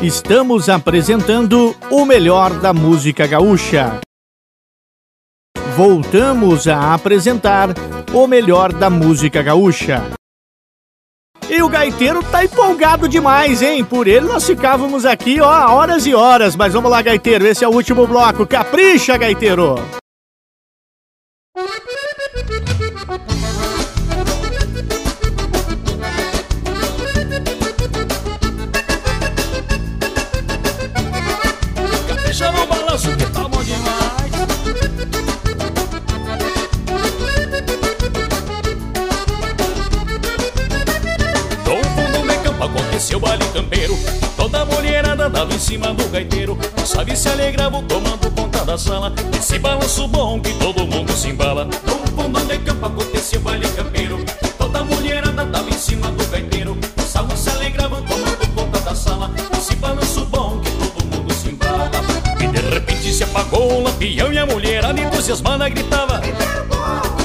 Estamos apresentando o melhor da música gaúcha. voltamos a apresentar o melhor da música gaúcha. E o gaiteiro tá empolgado demais, hein? Por ele nós ficávamos aqui, ó, horas e horas. Mas vamos lá, gaiteiro, esse é o último bloco. Capricha, gaiteiro! O baile campeiro. Toda mulherada dava em cima do gaiteiro. Sabe se alegrava tomando conta da sala. Esse balanço bom que todo mundo se embala. No fundo do campo aconteceu o baile campeiro. Toda mulherada dava em cima do gaiteiro. Sabe se alegrava tomando conta da sala. Esse balanço bom que todo mundo se embala. E de repente se apagou o lampião E a mulherada entusiasmada gritava. e de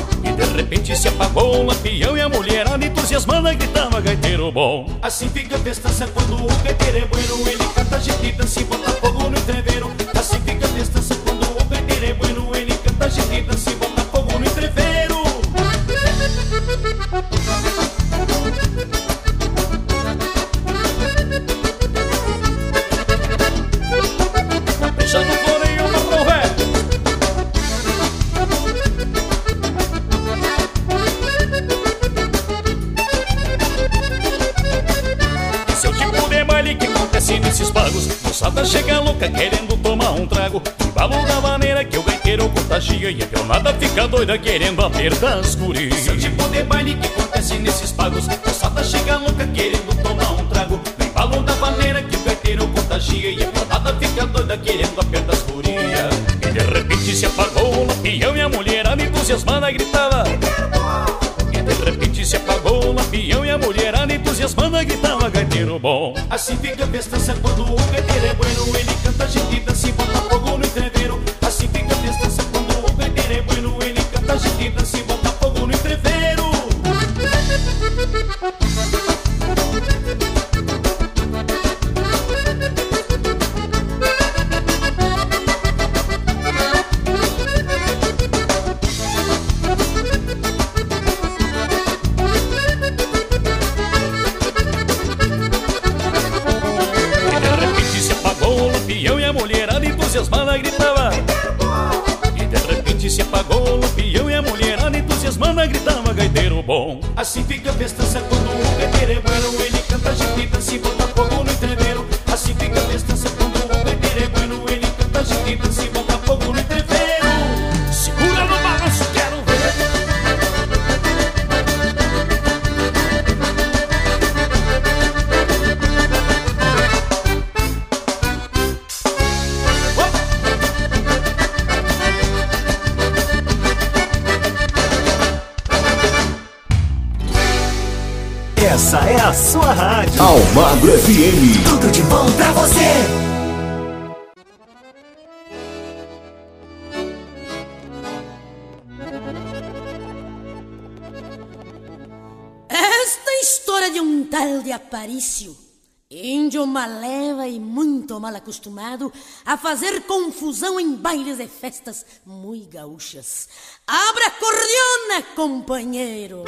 repente se apagou o lampião e a mulherada entusiasmada gritava gaiteiro bom. Assim fica a festança quando o gaiteiro é bueno, ele canta, a gente dança e bota fogo no entreveiro. Assim fica a festança quando o gaiteiro é bueno, ele canta, a gente dança e bota doida querendo apertar as gurias. Esse é o tipo de baile que acontece nesses pagos. Moçada chega louca querendo tomar um trago. Embalo da maneira que o gaiteiro contagia. E a pionada fica doida querendo apertar as gurias. E de repente se apagou o lampião E a mulherada entusiasmada gritava. E de repente se apagou o lampião e a mulherada entusiasmada gritava. Gaiteiro bom. Assim fica a festança quando o acostumado a fazer confusão em bailes e festas muito gaúchas. Abra a cordiona, companheiro!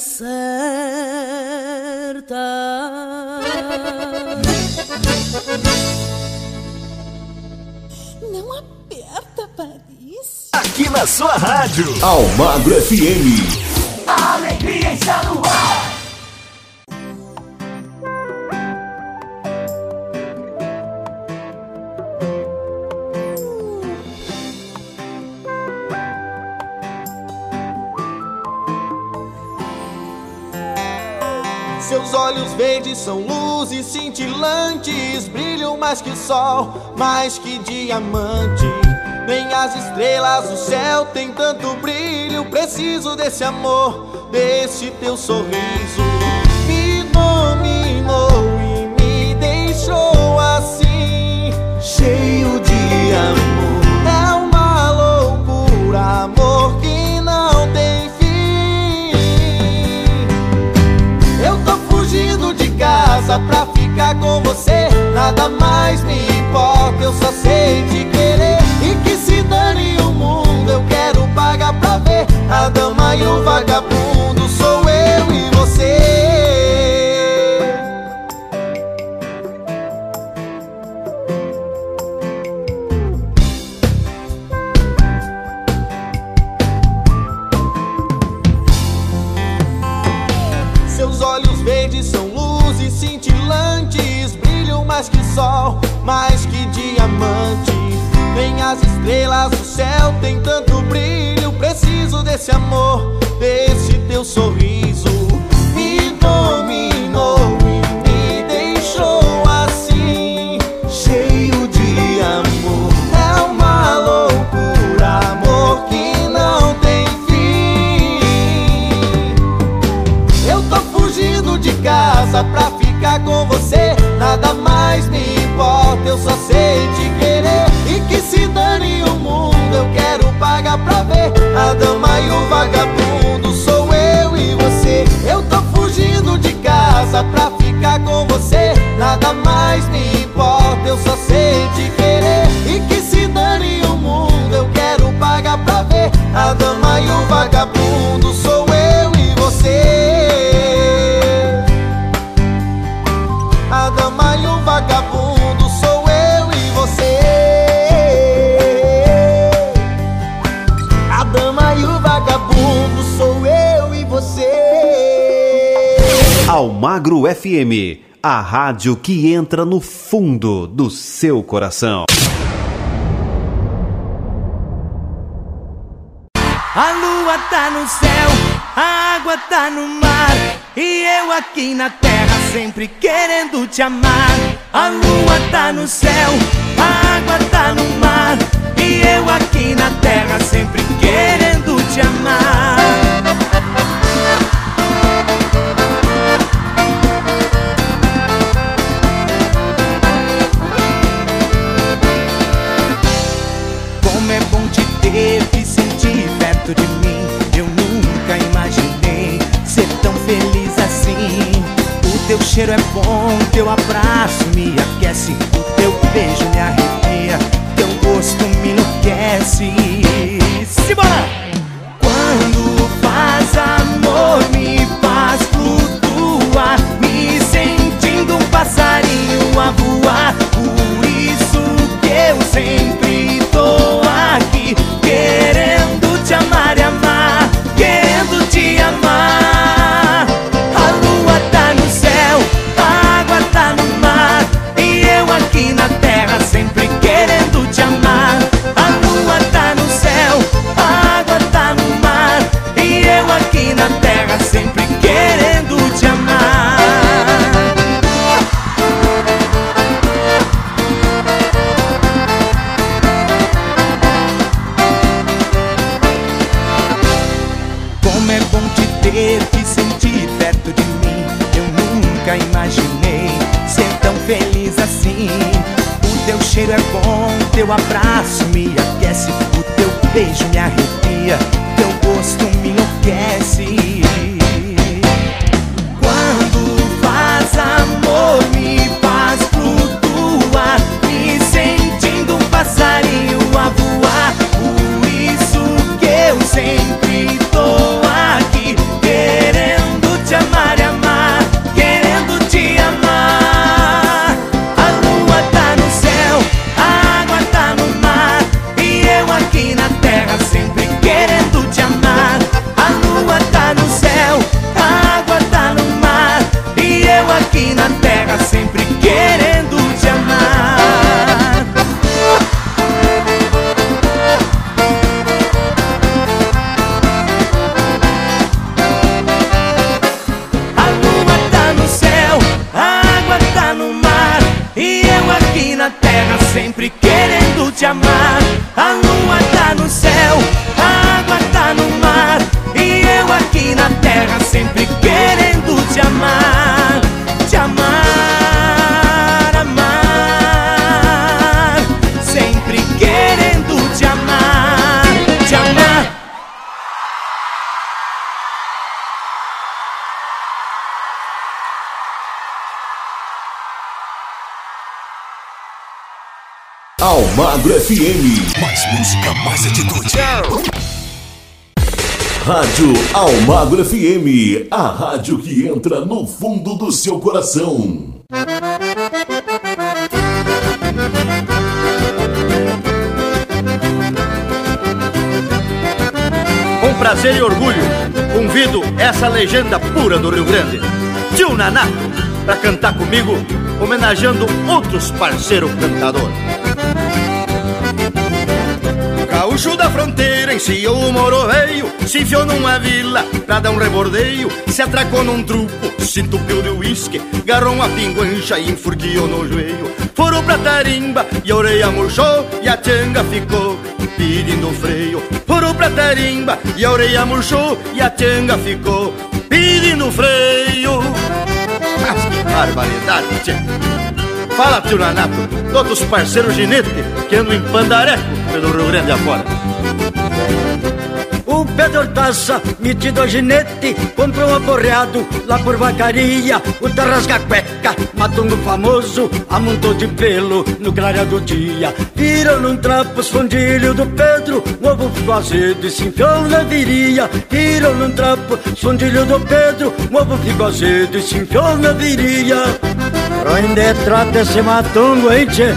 Certa Não aperta, Paris Aqui na sua rádio. Almagro FM. A alegria está no são luzes cintilantes, brilham mais que sol, mais que diamante. Nem as estrelas do céu tem tanto brilho. Preciso desse amor, desse teu sorriso. Pra ficar com você. Nada mais me importa, eu só sei te querer. E que se dane o mundo, eu quero pagar pra ver. A dama e o vagabundo sou eu sol, mais que diamante. Nem as estrelas do céu tem tanto brilho. Preciso desse amor, desse teu sorriso. Casa pra ficar com você. Nada mais me importa, eu só sei te querer. E que se dane o mundo, eu quero pagar pra ver. A dama e o vagabundo Almagro FM, a rádio que entra no fundo do seu coração. A lua tá no céu, a água tá no mar. E eu aqui na terra sempre querendo te amar. A lua tá no céu, a água tá no mar. E eu aqui na terra sempre querendo te amar. Cheiro é bom, teu abraço me aquece, o teu beijo me arrepia, teu gosto me enlouquece. Simbora! Quando faz amor, me faz flutuar, me sentindo um passarinho a voar. Teu abraço me aquece, o teu beijo me arrepia, Almagro FM. Mais música, mais atitude. Rádio Almagro FM. A rádio que entra no fundo do seu coração. Com prazer e orgulho, convido essa legenda pura do Rio Grande, Tio Nanato, para cantar comigo, homenageando outros parceiros cantadores. Gaúcho da fronteira enciou o moro veio Se enfiou numa vila pra dar um rebordeio Se atracou num truco, se entupiu de uísque Garrou uma pinguancha e enfurquiou no joelho. Foram pra tarimba e a orelha murchou E a tchanga ficou pedindo freio. Foram pra tarimba e a orelha murchou E a tchanga ficou pedindo freio Mas que barbaridade, tchê Fala, tio Nanato, todos os parceiros ginete que andam em pandareco pelo Rio Grande afora. O Pedro Taça, metido a ginete, comprou um aporreado lá por vacaria. O Tarrasca Cueca, matungo famoso, amontou de pelo no clarear do dia. Virou num trapo os do Pedro, o ovo azedo e enfiou na viria. Virou num trapo os do Pedro, o ovo ficou azedo e enfiou na viria. Pra onde trata esse matungo, hein, tchê?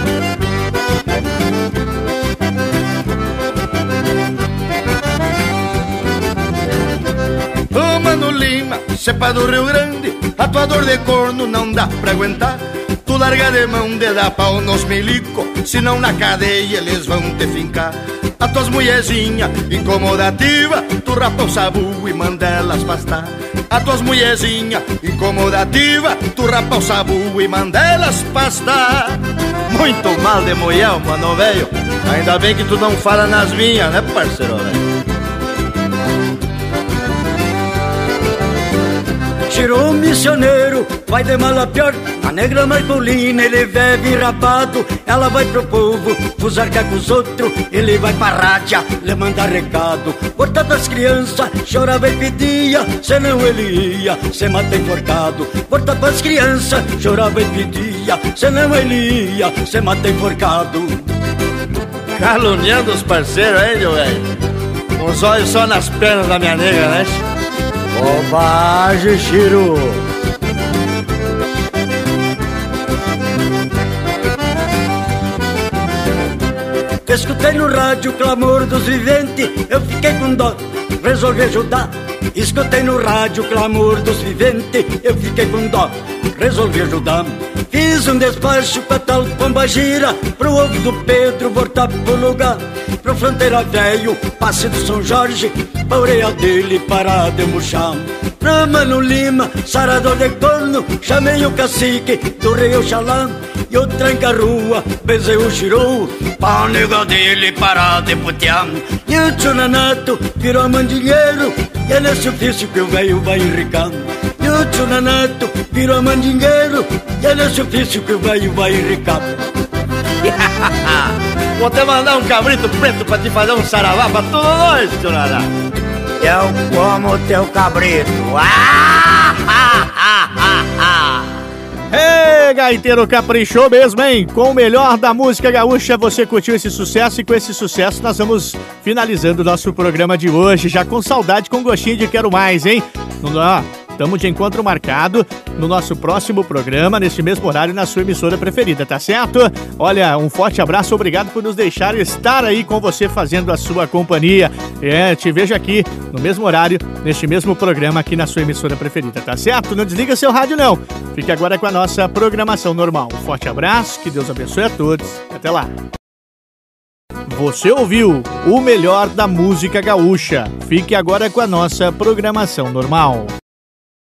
Cepa do Rio Grande, atuador de corno não dá pra aguentar. Tu larga de mão de dar pau nos milico, senão na cadeia eles vão te fincar. A tuas mulherzinha incomodativa, tu rapa o sabu e manda elas pastar. A tuas mulherzinha incomodativa, tu rapa o sabu e manda elas pastar. Muito mal de mulher, mano velho. Ainda bem que tu não fala nas minhas, né, parceiro velho? Chiro missioneiro, vai de mala pior A negra Marcolina, ele bebe rapado Ela vai pro povo, fusarca com os outros Ele vai pra rádia, lhe manda recado. Portanto as crianças, chorava e pedia Senão ele ia, se mata enforcado. Portanto as crianças, chorava e pedia Senão ele ia, se mata enforcado. Caluniando os parceiros aí, meu velho. Os olhos só nas pernas da minha nega, né? Bobagem, Chiro Escutei no rádio o clamor dos viventes, eu fiquei com dó, resolvi ajudar. Escutei no rádio o clamor dos viventes, eu fiquei com dó, resolvi ajudar. Fiz um despacho pra tal pomba gira, pro ovo do Pedro voltar pro lugar. Pro fronteira velho, passe do São Jorge, pra orelha dele parar de murchar. Pra Mano Lima, sarador de corno, chamei o cacique do Rio Xalã. E o tranca rua, bezei o chiru, pra o nego dele parar de putear. E o tchunanato virou mandinheiro, e é nesse ofício que o velho vai enricando. E o tchunanato virou mandinheiro, e é nesse ofício que o velho vai enricando. Vou até mandar um cabrito preto pra te fazer um saravá pra todos nós, tchunará. Eu como teu cabrito. Ah, ah, ah, ah, ah. Ê, gaiteiro caprichou mesmo, hein? Com o melhor da música gaúcha, você curtiu esse sucesso e com esse sucesso nós vamos finalizando o nosso programa de hoje, já com saudade, com gostinho de quero mais, hein? Não dá? Estamos de encontro marcado no nosso próximo programa, neste mesmo horário, na sua emissora preferida, tá certo? Olha, um forte abraço, obrigado por nos deixar estar aí com você fazendo a sua companhia. É, te vejo aqui no mesmo horário, neste mesmo programa aqui na sua emissora preferida, tá certo? Não desliga seu rádio, não. Fique agora com a nossa programação normal. Um forte abraço, que Deus abençoe a todos. Até lá. Você ouviu o melhor da música gaúcha. Fique agora com a nossa programação normal.